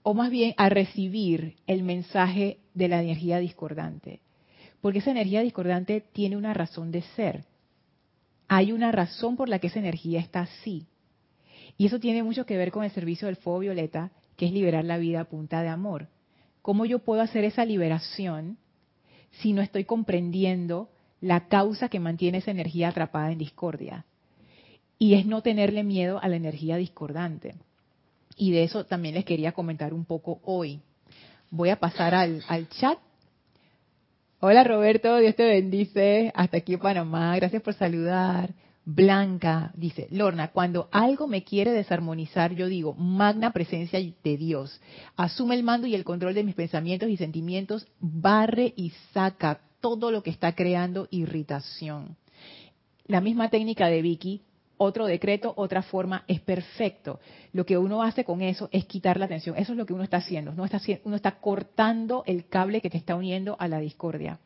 o más bien a recibir el mensaje de la energía discordante. Porque esa energía discordante tiene una razón de ser. Hay una razón por la que esa energía está así. Y eso tiene mucho que ver con el servicio del fuego violeta, que es liberar la vida a punta de amor. ¿Cómo yo puedo hacer esa liberación si no estoy comprendiendo la causa que mantiene esa energía atrapada en discordia? Y es no tenerle miedo a la energía discordante. Y de eso también les quería comentar un poco hoy. Voy a pasar al, al chat Hola Roberto, Dios te bendice. Hasta aquí Panamá. Gracias por saludar. Blanca dice, Lorna, cuando algo me quiere desarmonizar, yo digo, magna presencia de Dios, asume el mando y el control de mis pensamientos y sentimientos, barre y saca todo lo que está creando irritación. La misma técnica de Vicky, otro decreto, otra forma, es perfecto. Lo que uno hace con eso es quitar la atención. Eso es lo que uno está haciendo. Uno está, está cortando el cable que te está uniendo a la discordia.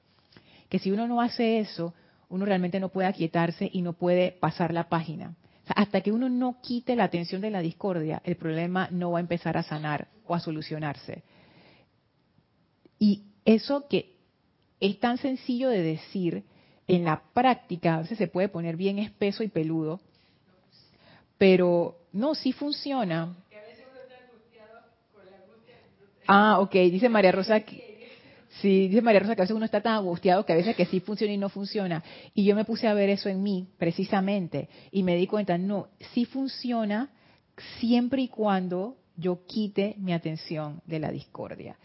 Que si uno no hace eso, uno realmente no puede aquietarse y no puede pasar la página. hasta que uno no quite la atención de la discordia, el problema no va a empezar a sanar o a solucionarse. Y eso que es tan sencillo de decir, en la práctica a veces se puede poner bien espeso y peludo, pero no, sí funciona. Ah, ok, dice María Rosa Sí, dice María Rosa que a veces uno está tan angustiado que a veces que sí funciona y no funciona. Y yo me puse a ver eso en mí, precisamente, y me di cuenta, no, sí funciona siempre y cuando yo quite mi atención de la discordia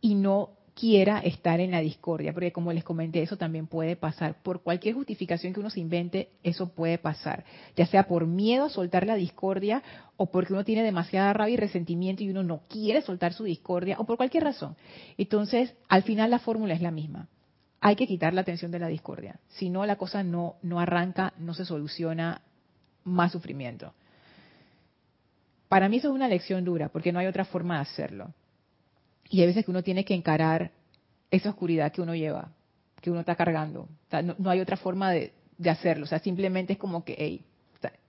y no quiera estar en la discordia, porque como les comenté, eso también puede pasar. Por cualquier justificación que uno se invente, eso puede pasar. Ya sea por miedo a soltar la discordia, o porque uno tiene demasiada rabia y resentimiento y uno no quiere soltar su discordia, o por cualquier razón. Entonces, al final la fórmula es la misma. Hay que quitar la atención de la discordia. Si no, la cosa no, no arranca, no se soluciona, más sufrimiento. Para mí eso es una lección dura, porque no hay otra forma de hacerlo. Y hay veces que uno tiene que encarar esa oscuridad que uno lleva, que uno está cargando. no, hay otra forma de, hacerlo. O sea, simplemente es como que,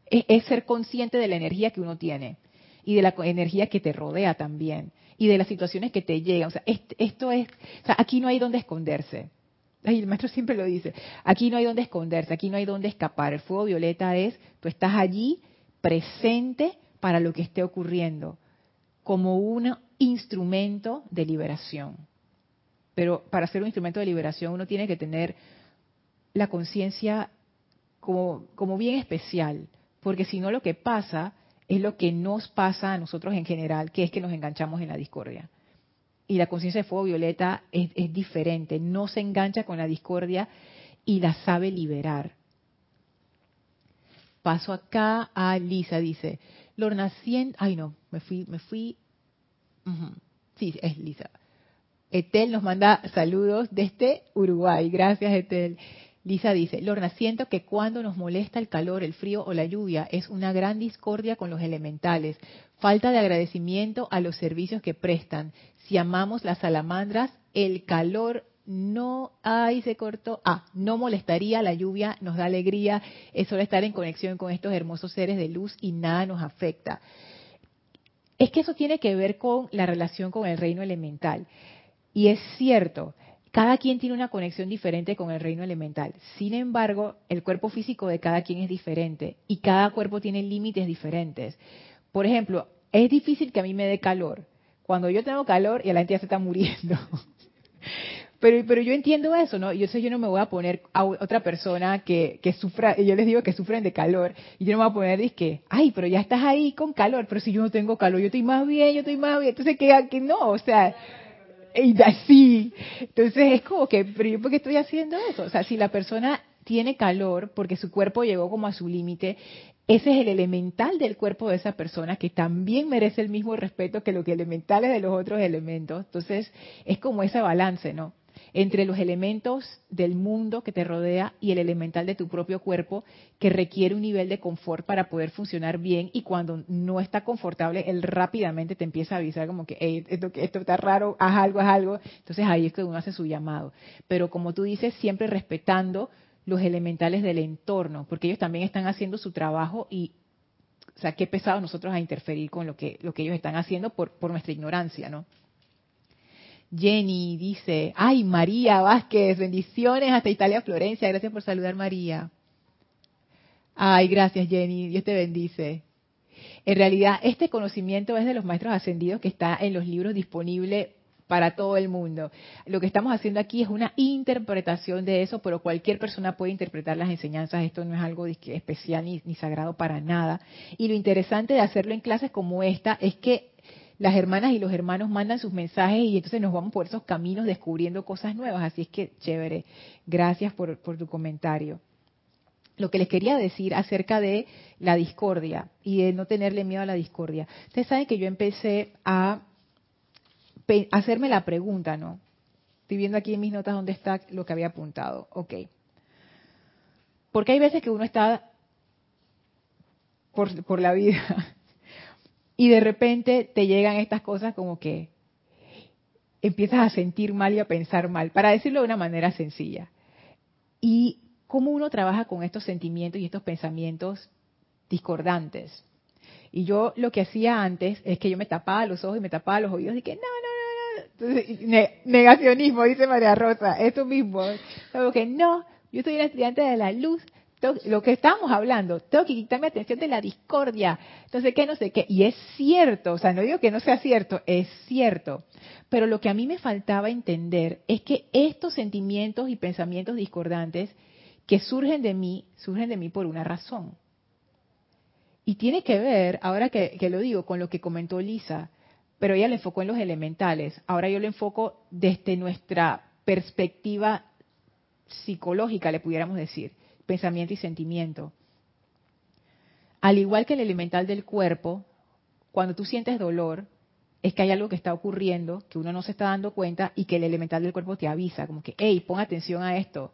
es, ser consciente de la energía que uno tiene y de la energía que te rodea también y de las situaciones que te llegan. O sea, esto es, o sea, aquí no hay donde esconderse. Ay, el maestro siempre lo dice, aquí no hay donde esconderse, aquí no hay donde escapar. El fuego violeta es, tú estás allí presente para lo que esté ocurriendo, como una instrumento de liberación. Pero para ser un instrumento de liberación uno tiene que tener la conciencia como, como bien especial, porque si no lo que pasa es lo que nos pasa a nosotros en general, que es que nos enganchamos en la discordia. Y la conciencia de fuego violeta es, diferente, no se engancha con la discordia y la sabe liberar. Paso acá a Lisa, dice, Lorna, ay no, me fui, me fui Sí, es Lisa. Etel nos manda saludos desde Uruguay. Gracias, Etel. Lisa dice, Lorna, siento que cuando nos molesta el calor, el frío o la lluvia es una gran discordia con los elementales, falta de agradecimiento a los servicios que prestan. Si amamos las salamandras, el calor no, ay, se cortó, ah, no molestaría, la lluvia nos da alegría, es solo estar en conexión con estos hermosos seres de luz y nada nos afecta es que eso tiene que ver con la relación con el reino elemental. Y es cierto, cada quien tiene una conexión diferente con el reino elemental. Sin embargo, el cuerpo físico de cada quien es diferente y cada cuerpo tiene límites diferentes. Por ejemplo, es difícil que a mí me dé calor. Cuando yo tengo calor y la gente ya se está muriendo. Pero, pero yo entiendo eso, ¿no? Yo sé, yo no me voy a poner a otra persona que, que sufra, yo les digo que sufren de calor, y yo no me voy a poner, es que, ay, pero ya estás ahí con calor, pero si yo no tengo calor, yo estoy más bien, yo estoy más bien, entonces que, que no, o sea, y así. Entonces es como que, pero yo por estoy haciendo eso? O sea, si la persona tiene calor porque su cuerpo llegó como a su límite, ese es el elemental del cuerpo de esa persona que también merece el mismo respeto que lo que elementales de los otros elementos. Entonces, es como ese balance, ¿no? Entre los elementos del mundo que te rodea y el elemental de tu propio cuerpo que requiere un nivel de confort para poder funcionar bien y cuando no está confortable, él rápidamente te empieza a avisar como que esto, esto está raro, haz algo, haz algo. Entonces ahí es que uno hace su llamado. Pero como tú dices, siempre respetando los elementales del entorno, porque ellos también están haciendo su trabajo y, o sea, qué pesado nosotros a interferir con lo que, lo que ellos están haciendo por, por nuestra ignorancia, ¿no? Jenny dice, ay María Vázquez, bendiciones hasta Italia, Florencia, gracias por saludar María. Ay, gracias Jenny, Dios te bendice. En realidad, este conocimiento es de los maestros ascendidos que está en los libros disponibles para todo el mundo. Lo que estamos haciendo aquí es una interpretación de eso, pero cualquier persona puede interpretar las enseñanzas. Esto no es algo especial ni, sagrado para nada. Y lo interesante de hacerlo en clases como esta es que las hermanas y los hermanos mandan sus mensajes y entonces nos vamos por esos caminos descubriendo cosas nuevas. Así es que chévere. Gracias por, por tu comentario. Lo que les quería decir acerca de la discordia y de no tenerle miedo a la discordia. Ustedes saben que yo empecé a hacerme la pregunta, ¿no? Estoy viendo aquí en mis notas dónde está lo que había apuntado. Ok. Porque hay veces que uno está por, por la vida y de repente te llegan estas cosas como que empiezas a sentir mal y a pensar mal, para decirlo de una manera sencilla. Y cómo uno trabaja con estos sentimientos y estos pensamientos discordantes. Y yo lo que hacía antes es que yo me tapaba los ojos y me tapaba los oídos y que no, no, negacionismo, dice María Rosa, esto mismo. que no, yo soy una estudiante de la luz, lo que estamos hablando, tengo que quitarme atención de la discordia, entonces qué, no sé qué, y es cierto, o sea, no digo que no sea cierto, es cierto, pero lo que a mí me faltaba entender es que estos sentimientos y pensamientos discordantes que surgen de mí, surgen de mí por una razón. Y tiene que ver, ahora que, que lo digo, con lo que comentó Lisa, pero ella le enfocó en los elementales. Ahora yo le enfoco desde nuestra perspectiva psicológica, le pudiéramos decir, pensamiento y sentimiento. Al igual que el elemental del cuerpo, cuando tú sientes dolor, es que hay algo que está ocurriendo, que uno no se está dando cuenta y que el elemental del cuerpo te avisa, como que, hey, pon atención a esto.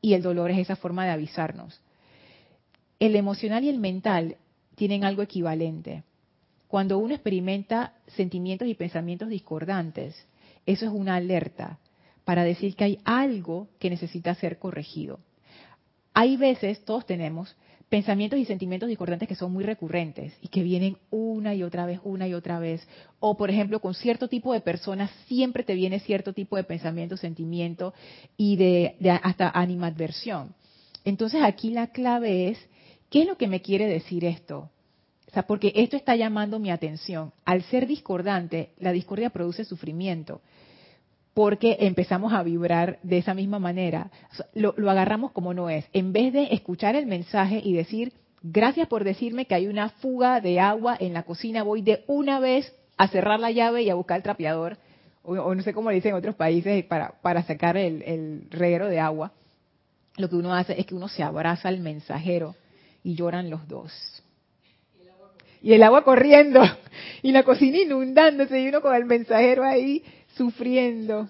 Y el dolor es esa forma de avisarnos. El emocional y el mental tienen algo equivalente. Cuando uno experimenta sentimientos y pensamientos discordantes, eso es una alerta para decir que hay algo que necesita ser corregido. Hay veces, todos tenemos, pensamientos y sentimientos discordantes que son muy recurrentes y que vienen una y otra vez, una y otra vez. O, por ejemplo, con cierto tipo de personas siempre te viene cierto tipo de pensamiento, sentimiento y de, de hasta animadversión. Entonces aquí la clave es, ¿qué es lo que me quiere decir esto? sea, porque esto está llamando mi atención. Al ser discordante, la discordia produce sufrimiento, porque empezamos a vibrar de esa misma manera. Lo, agarramos como no es. En vez de escuchar el mensaje y decir, gracias por decirme que hay una fuga de agua en la cocina, voy de una vez a cerrar la llave y a buscar el trapeador, o, no sé cómo le dicen en otros países, para, para sacar el, el reguero de agua. Lo que uno hace es que uno se abraza al mensajero y lloran los dos y el agua corriendo y la cocina inundándose y uno con el mensajero ahí sufriendo.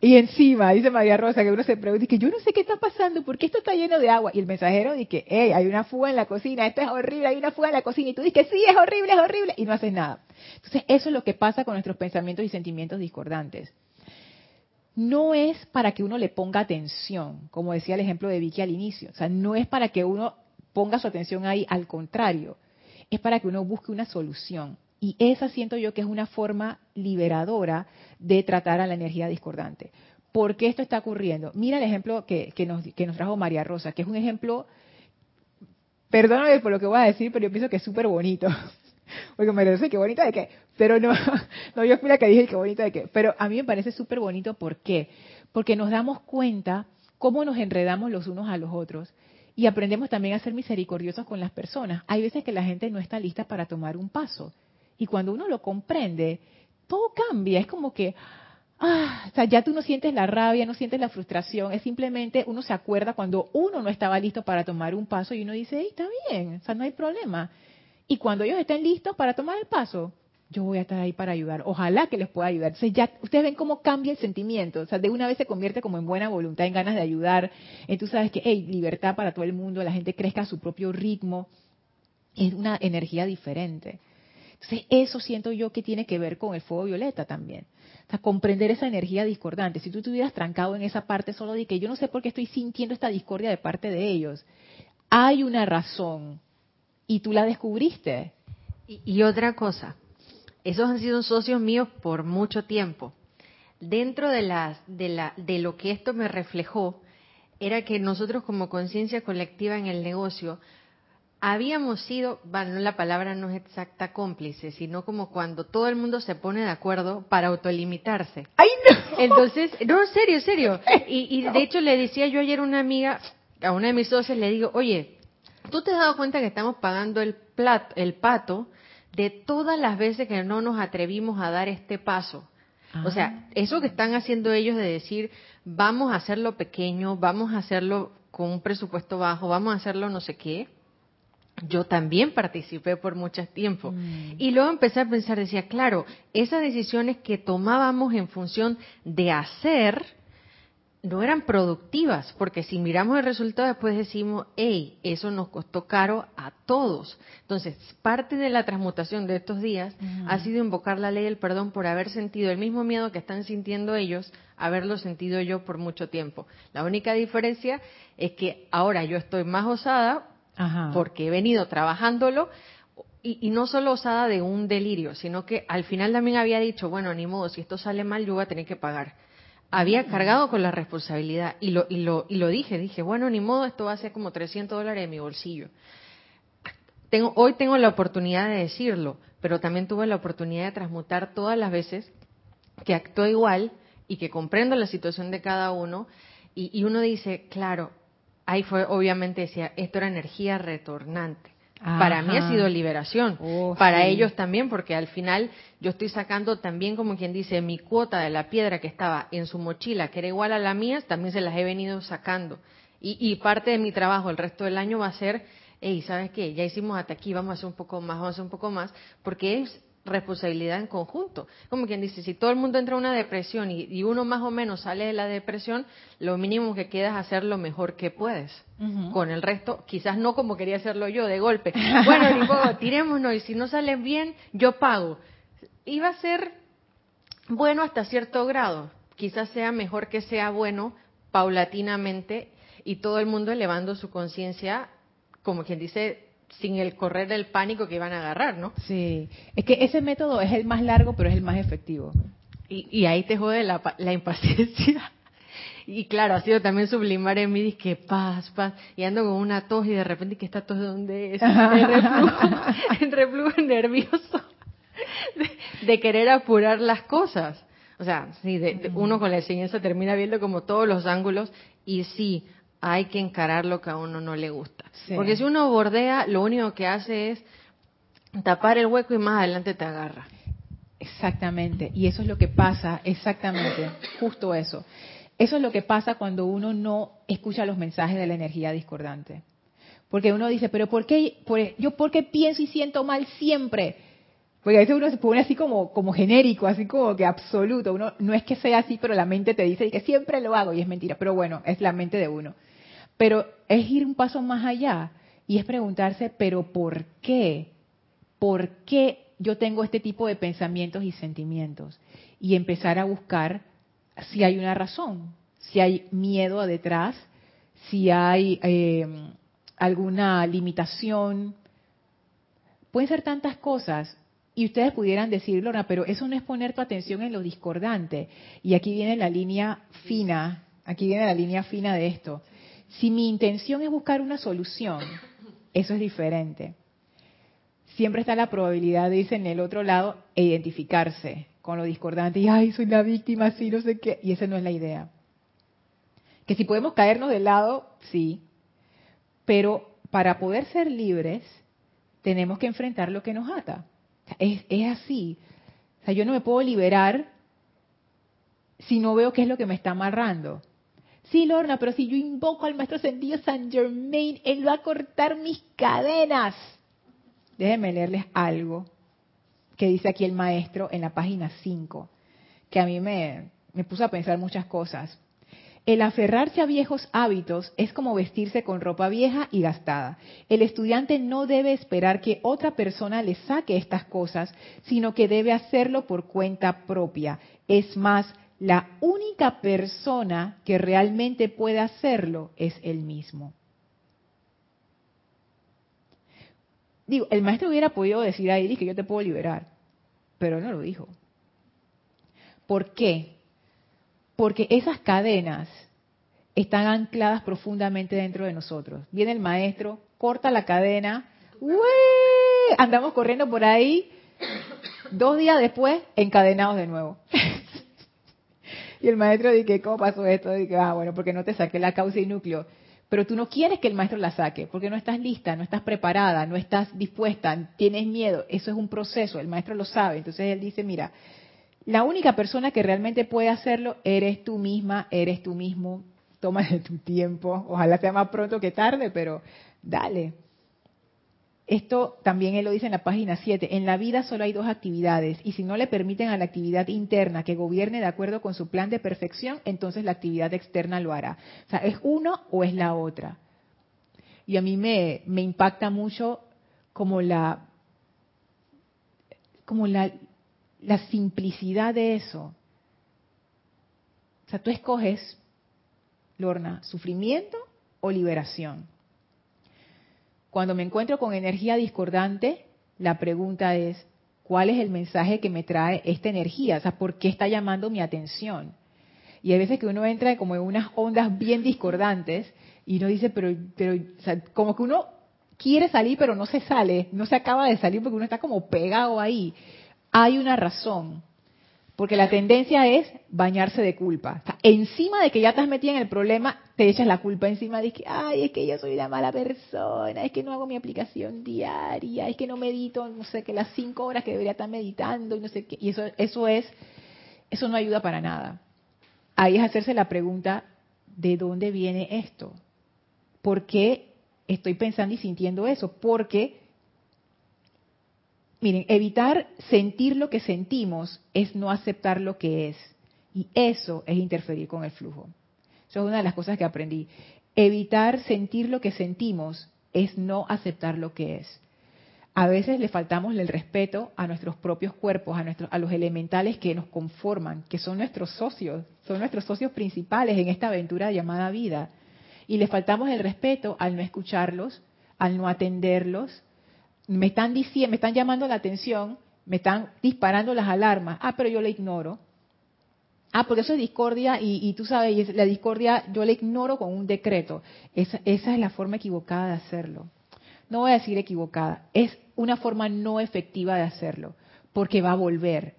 Y encima, dice María Rosa, que uno se pregunta, que yo no sé qué está pasando, ¿por qué esto está lleno de agua? Y el mensajero dice, hey, hay una fuga en la cocina, esto es horrible, hay una fuga en la cocina. Y tú dices, sí, es horrible, es horrible, y no haces nada. Entonces, eso es lo que pasa con nuestros pensamientos y sentimientos discordantes. No es para que uno le ponga atención, como decía el ejemplo de Vicky al inicio. O sea, no es para que uno ponga su atención ahí, al contrario es para que uno busque una solución. Y esa siento yo que es una forma liberadora de tratar a la energía discordante. ¿Por qué esto está ocurriendo? Mira el ejemplo que, nos, que nos trajo María Rosa, que es un ejemplo, perdóname por lo que voy a decir, pero yo pienso que es súper bonito. Porque me parece que bonita de qué, pero no, no yo fui que dije que bonita de qué, pero a mí me parece súper bonito, ¿por qué? Porque nos damos cuenta cómo nos enredamos los unos a los otros y aprendemos también a ser misericordiosos con las personas. Hay veces que la gente no está lista para tomar un paso. Y cuando uno lo comprende, todo cambia. Es como que, ah, o sea, ya tú no sientes la rabia, no sientes la frustración, es simplemente uno se acuerda cuando uno no estaba listo para tomar un paso y uno dice, está bien, o sea, no hay problema. Y cuando ellos estén listos para tomar el paso, yo voy a estar ahí para ayudar. Ojalá que les pueda ayudar. Entonces ya ustedes ven cómo cambia el sentimiento. O sea, de una vez se convierte como en buena voluntad, en ganas de ayudar. Entonces sabes que, hey, libertad para todo el mundo, la gente crezca a su propio ritmo. Es una energía diferente. Entonces eso siento yo que tiene que ver con el fuego violeta también. O sea, comprender esa energía discordante. Si tú estuvieras trancado en esa parte solo de que yo no sé por qué estoy sintiendo esta discordia de parte de ellos, hay una razón y tú la descubriste. Y, y otra cosa, esos han sido socios míos por mucho tiempo. Dentro de, las, de, la, de lo que esto me reflejó, era que nosotros como conciencia colectiva en el negocio habíamos sido, bueno, la palabra no es exacta cómplice, sino como cuando todo el mundo se pone de acuerdo para autolimitarse. ¡Ay, no! Entonces, no, serio, serio. Y, y de hecho le decía yo ayer a una amiga, a una de mis socios, le digo, oye, ¿tú te has dado cuenta que estamos pagando el, plat, el pato de todas las veces que no nos atrevimos a dar este paso. O sea, Ah. eso que están haciendo ellos de decir, vamos a hacerlo pequeño, vamos a hacerlo con un presupuesto bajo, vamos a hacerlo no sé qué, yo también participé por mucho tiempo. Mm. Y luego empecé a pensar, decía, claro, esas decisiones que tomábamos en función de hacer, no eran productivas, porque si miramos el resultado después decimos, hey, eso nos costó caro a todos. Entonces, parte de la transmutación de estos días ha sido invocar la ley del perdón por haber sentido el mismo miedo que están sintiendo ellos, haberlo sentido yo por mucho tiempo. La única diferencia es que ahora yo estoy más osada Ajá. porque he venido trabajándolo y, y no solo osada de un delirio, sino que al final también había dicho, bueno, ni modo, si esto sale mal yo voy a tener que pagar había cargado con la responsabilidad y lo, y lo, y lo dije, dije, bueno, ni modo, esto va a ser como 300 dólares de mi bolsillo. Tengo, hoy tengo la oportunidad de decirlo, pero también tuve la oportunidad de transmutar todas las veces que actuó igual y que comprendo la situación de cada uno y, y uno dice, claro, ahí fue, obviamente decía, esto era energía retornante. Para mí ha sido liberación, Oh, para sí. ellos también, porque al final yo estoy sacando también, como quien dice, mi cuota de la piedra que estaba en su mochila, que era igual a la mía, también se las he venido sacando. Y, y parte de mi trabajo el resto del año va a ser, hey, ¿sabes qué? Ya hicimos hasta aquí, vamos a hacer un poco más, vamos a hacer un poco más, porque es responsabilidad en conjunto. Como quien dice, si todo el mundo entra en una depresión y, y uno más o menos sale de la depresión, lo mínimo que queda es hacer lo mejor que puedes. Con el resto, quizás no como quería hacerlo yo, de golpe. Bueno, modo, tirémonos y si no sale bien, yo pago. Iba a ser bueno hasta cierto grado. Quizás sea mejor que sea bueno paulatinamente y todo el mundo elevando su conciencia, como quien dice, sin el correr del pánico que iban a agarrar, ¿no? Sí, es que ese método es el más largo, pero es el más efectivo. Y, y ahí te jode la, la impaciencia. Y claro, ha sido también sublimar en mí, que paz, paz, y ando con una tos y de repente, que esta tos de dónde es? El reflujo, el reflujo nervioso de, de querer apurar las cosas. O sea, sí, de- de- uno con la enseñanza termina viendo como todos los ángulos y sí, hay que encarar lo que a uno no le gusta. Sí. Porque si uno bordea, lo único que hace es tapar el hueco y más adelante te agarra. Exactamente, y eso es lo que pasa, exactamente, justo eso. Eso es lo que pasa cuando uno no escucha los mensajes de la energía discordante. Porque uno dice, pero ¿por qué, por- yo por qué pienso y siento mal siempre? Porque a veces uno se pone así como, como genérico, así como que absoluto. Uno no es que sea así, pero la mente te dice que siempre lo hago y es mentira. Pero bueno, es la mente de uno. Pero es ir un paso más allá y es preguntarse, pero ¿por qué? ¿Por qué yo tengo este tipo de pensamientos y sentimientos? Y empezar a buscar si hay una razón, si hay miedo detrás, si hay eh, alguna limitación. Pueden ser tantas cosas. Y ustedes pudieran decir, Lorna, pero eso no es poner tu atención en lo discordante. Y aquí viene la línea fina, aquí viene la línea fina de esto. Si mi intención es buscar una solución, eso es diferente. Siempre está la probabilidad de irse en el otro lado e identificarse con lo discordante y, ay, soy la víctima, así, no sé qué. Y esa no es la idea. Que si podemos caernos del lado, sí. Pero para poder ser libres, tenemos que enfrentar lo que nos ata. Es, es así. O sea, yo no me puedo liberar si no veo qué es lo que me está amarrando? Sí, Lorna, pero si yo invoco al maestro sentido San Germain, él va a cortar mis cadenas. Déjenme leerles algo que dice aquí el maestro en la página 5, que a mí me, me puso a pensar muchas cosas. El aferrarse a viejos hábitos es como vestirse con ropa vieja y gastada. El estudiante no debe esperar que otra persona le saque estas cosas, sino que debe hacerlo por cuenta propia. Es más, la única persona que realmente puede hacerlo es él mismo. Digo, el maestro hubiera podido decir a Iris que yo te puedo liberar, pero no lo dijo. ¿Por qué? Porque esas cadenas están ancladas profundamente dentro de nosotros. Viene el maestro, corta la cadena, andamos corriendo por ahí, dos días después, encadenados de nuevo. Y el maestro dice, ¿cómo pasó esto? Dice, ah, bueno, porque no te saqué la causa y núcleo pero tú no quieres que el maestro la saque, porque no estás lista, no estás preparada, no estás dispuesta, tienes miedo. Eso es un proceso, el maestro lo sabe. Entonces él dice, mira, la única persona que realmente puede hacerlo eres tú misma, eres tú mismo. Tómale tu tiempo, ojalá sea más pronto que tarde, pero dale. Esto también él lo dice en la página 7. En la vida solo hay dos actividades y si no le permiten a la actividad interna que gobierne de acuerdo con su plan de perfección, entonces la actividad externa lo hará. O sea, es uno o es la otra. Y a mí me, me impacta mucho como la como la, la simplicidad de eso. O sea, tú escoges, Lorna, sufrimiento o liberación. Cuando me encuentro con energía discordante, la pregunta es, ¿cuál es el mensaje que me trae esta energía? O sea, ¿por qué está llamando mi atención? Y hay veces que uno entra como en unas ondas bien discordantes y uno dice, pero, pero, como que uno quiere salir pero no se sale, no se acaba de salir porque uno está como pegado ahí. Hay una razón. Porque la tendencia es bañarse de culpa. encima de que ya estás metida en el problema, te echas la culpa encima de que, ay, es que yo soy una mala persona, es que no hago mi aplicación diaria, es que no medito, no sé, que las cinco horas que debería estar meditando y no sé qué. Y eso, eso es, eso no ayuda para nada. Ahí es hacerse la pregunta, ¿de dónde viene esto? ¿Por qué estoy pensando y sintiendo eso? Porque Miren, evitar sentir lo que sentimos es no aceptar lo que es. Y eso es interferir con el flujo. Eso es una de las cosas que aprendí. Evitar sentir lo que sentimos es no aceptar lo que es. A veces le faltamos el respeto a nuestros propios cuerpos, a, nuestros, a los elementales que nos conforman, que son nuestros socios, son nuestros socios principales en esta aventura llamada vida. Y le faltamos el respeto al no escucharlos, al no atenderlos, me están diciendo, me están llamando la atención, me están disparando las alarmas. Ah, pero yo la ignoro. Ah, porque eso es discordia y, tú sabes, la discordia yo la ignoro con un decreto. Esa, esa es la forma equivocada de hacerlo. No voy a decir equivocada, es una forma no efectiva de hacerlo, porque va a volver.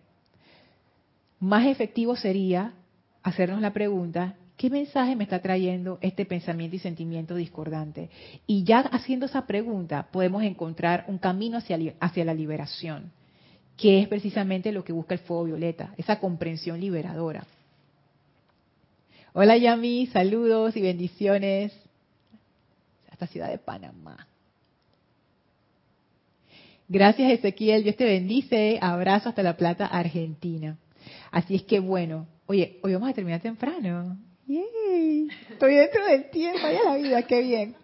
Más efectivo sería hacernos la pregunta, ¿qué mensaje me está trayendo este pensamiento y sentimiento discordante? Y ya haciendo esa pregunta podemos encontrar un camino hacia, la liberación, que es precisamente lo que busca el fuego violeta, esa comprensión liberadora. Hola Yami, saludos y bendiciones hasta Ciudad de Panamá. Gracias Ezequiel, Dios te bendice. Abrazo hasta La Plata, Argentina. Así es que bueno, oye, hoy vamos a terminar temprano. Estoy dentro del tiempo, ya la vida, qué bien.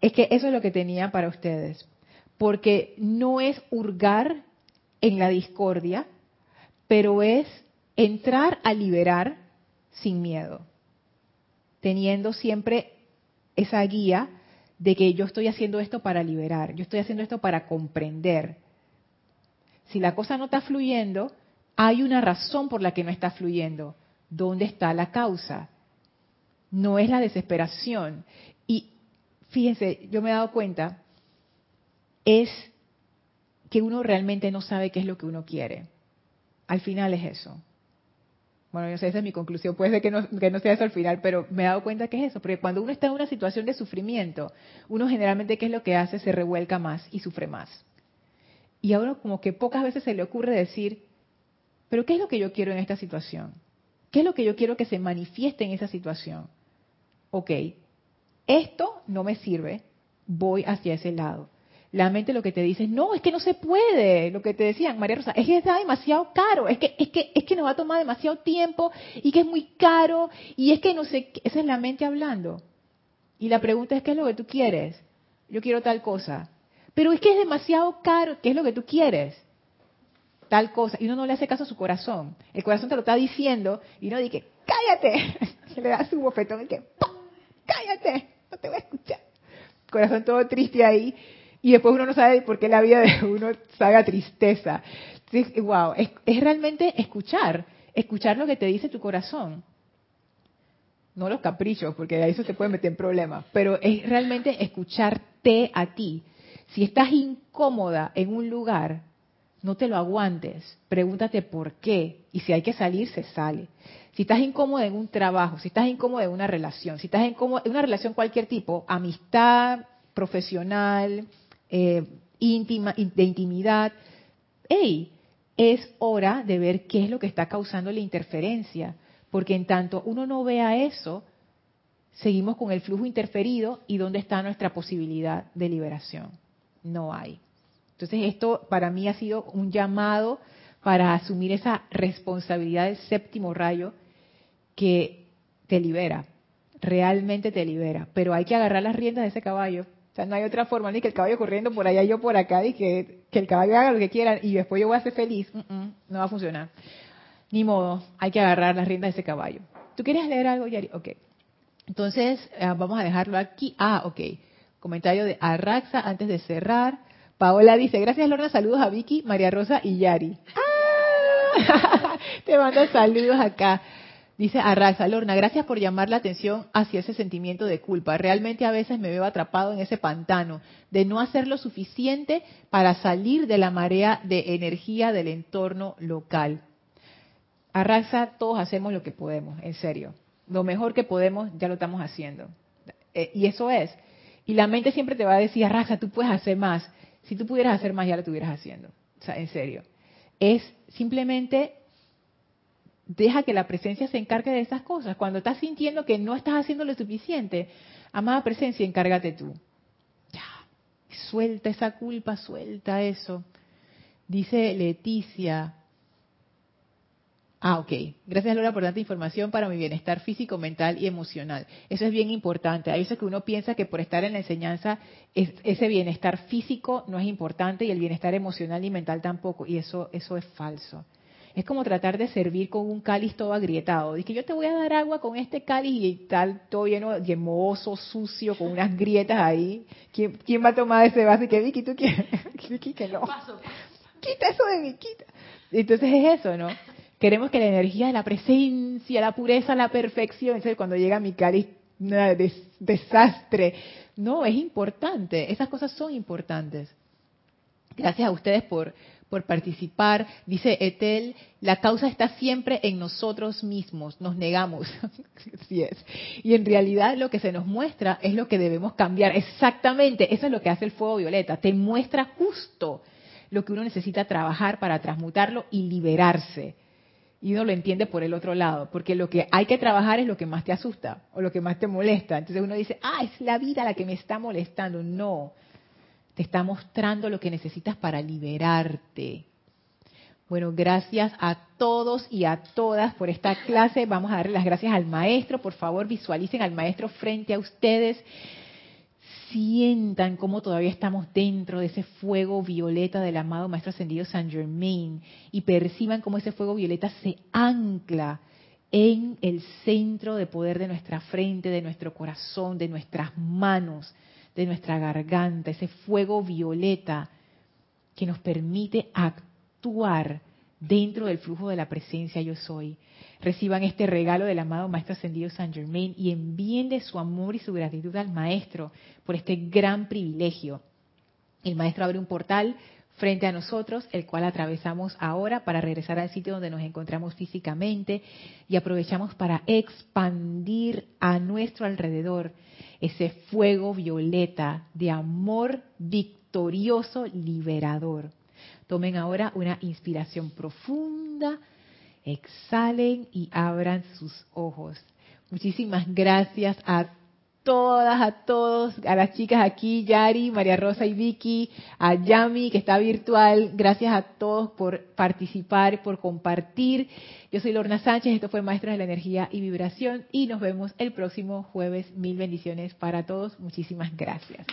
Es que eso es lo que tenía para ustedes. Porque no es hurgar en la discordia, pero es entrar a liberar sin miedo. Teniendo siempre esa guía de que yo estoy haciendo esto para liberar, yo estoy haciendo esto para comprender. Si la cosa no está fluyendo, hay una razón por la que no está fluyendo. ¿Dónde está la causa? No es la desesperación. Y fíjense, yo me he dado cuenta, es que uno realmente no sabe qué es lo que uno quiere. Al final es eso. Bueno, yo sé, esa es mi conclusión. Puede ser que no, que no sea eso al final, pero me he dado cuenta que es eso. Porque cuando uno está en una situación de sufrimiento, uno generalmente, ¿qué es lo que hace? Se revuelca más y sufre más. Y a uno como que pocas veces se le ocurre decir, pero ¿qué es lo que yo quiero en esta situación? ¿Qué es lo que yo quiero que se manifieste en esa situación? Ok, esto no me sirve, voy hacia ese lado. La mente lo que te dice, no, es que no se puede, lo que te decían, María Rosa, es que está demasiado caro, es que, es que, es que nos va a tomar demasiado tiempo y que es muy caro y es que no sé, esa es la mente hablando. Y la pregunta es, ¿qué es lo que tú quieres? Yo quiero tal cosa. Pero es que es demasiado caro, ¿qué es lo que tú quieres? Tal cosa. Y uno no le hace caso a su corazón. El corazón te lo está diciendo y uno dice, cállate. le da su bofetón y que, cállate, no te voy a escuchar. Corazón todo triste ahí y después uno no sabe por qué la vida de uno sabe tristeza. Wow, es, es realmente escuchar, escuchar lo que te dice tu corazón. No los caprichos, porque ahí eso te puede meter en problemas, pero es realmente escucharte a ti. Si estás incómoda en un lugar, no te lo aguantes, pregúntate por qué, y si hay que salir, se sale. Si estás incómoda en un trabajo, si estás incómoda en una relación, si estás incómoda en una relación cualquier tipo, amistad, profesional, eh, íntima, de intimidad, hey, es hora de ver qué es lo que está causando la interferencia, porque en tanto uno no vea eso, seguimos con el flujo interferido y dónde está nuestra posibilidad de liberación. No hay. Entonces esto para mí ha sido un llamado para asumir esa responsabilidad del séptimo rayo que te libera, realmente te libera, pero hay que agarrar las riendas de ese caballo o sea, no hay otra forma, ni que el caballo corriendo por allá, yo por acá, y que, el caballo haga lo que quiera y después yo voy a ser feliz. no va a funcionar. Ni modo, hay que agarrar las riendas de ese caballo. ¿Tú quieres leer algo, Yari? Ok. Entonces, eh, vamos a dejarlo aquí. Ah, ok. Comentario de Arraxa antes de cerrar. Paola dice, gracias Lorna, saludos a Vicky, María Rosa y Yari. ¡Ah! Te mando saludos acá. Dice Arraxa, Lorna, gracias por llamar la atención hacia ese sentimiento de culpa. Realmente a veces me veo atrapado en ese pantano de no hacer lo suficiente para salir de la marea de energía del entorno local. Arraxa, todos hacemos lo que podemos, en serio. Lo mejor que podemos ya lo estamos haciendo. Eh, y eso es. Y la mente siempre te va a decir, Arraxa, tú puedes hacer más. Si tú pudieras hacer más, ya lo estuvieras haciendo. O sea, en serio. Es simplemente deja que la presencia se encargue de esas cosas. Cuando estás sintiendo que no estás haciendo lo suficiente, amada presencia, encárgate tú. Ya, suelta esa culpa, suelta eso. Dice Leticia. Ah, ok. Gracias, Laura, por tanta información para mi bienestar físico, mental y emocional. Eso es bien importante. Hay veces que uno piensa que por estar en la enseñanza, ese bienestar físico no es importante y el bienestar emocional y mental tampoco. Y eso, eso es falso. Es como tratar de servir con un cáliz todo agrietado. Dice que yo te voy a dar agua con este cáliz y tal, todo lleno, yemoso, sucio, con unas grietas ahí. ¿Quién, quién va a tomar ese vaso? Y que Vicky, ¿tú quieres? Vicky, que no. Quita eso de quita. Entonces es eso, ¿no? Queremos que la energía de la presencia, la pureza, la perfección, cuando llega mi cáliz, desastre. No, es importante. Esas cosas son importantes. Gracias a ustedes por, por participar. Dice Etel, la causa está siempre en nosotros mismos, nos negamos. Así es. Y en realidad lo que se nos muestra es lo que debemos cambiar. Exactamente, eso es lo que hace el fuego violeta. Te muestra justo lo que uno necesita trabajar para transmutarlo y liberarse. Y uno lo entiende por el otro lado, porque lo que hay que trabajar es lo que más te asusta o lo que más te molesta. Entonces uno dice, ah, es la vida la que me está molestando. No, te está mostrando lo que necesitas para liberarte. Bueno, gracias a todos y a todas por esta clase. Vamos a darle las gracias al maestro. Por favor, visualicen al maestro frente a ustedes. Sientan cómo todavía estamos dentro de ese fuego violeta del amado Maestro Ascendido San Germain y perciban cómo ese fuego violeta se ancla en el centro de poder de nuestra frente, de nuestro corazón, de nuestras manos de nuestra garganta, ese fuego violeta que nos permite actuar dentro del flujo de la presencia yo soy. Reciban este regalo del amado Maestro Ascendido San Germain y envíenle su amor y su gratitud al Maestro por este gran privilegio. El Maestro abre un portal frente a nosotros, el cual atravesamos ahora para regresar al sitio donde nos encontramos físicamente y aprovechamos para expandir a nuestro alrededor ese fuego violeta de amor victorioso liberador. Tomen ahora una inspiración profunda exhalen y abran sus ojos. Muchísimas gracias a todas, a todos, a las chicas aquí, Yari, María Rosa y Vicky, a Yami que está virtual. Gracias a todos por participar, por compartir. Yo soy Lorna Sánchez, esto fue Maestros de la Energía y Vibración y nos vemos el próximo jueves. Mil bendiciones para todos. Muchísimas gracias.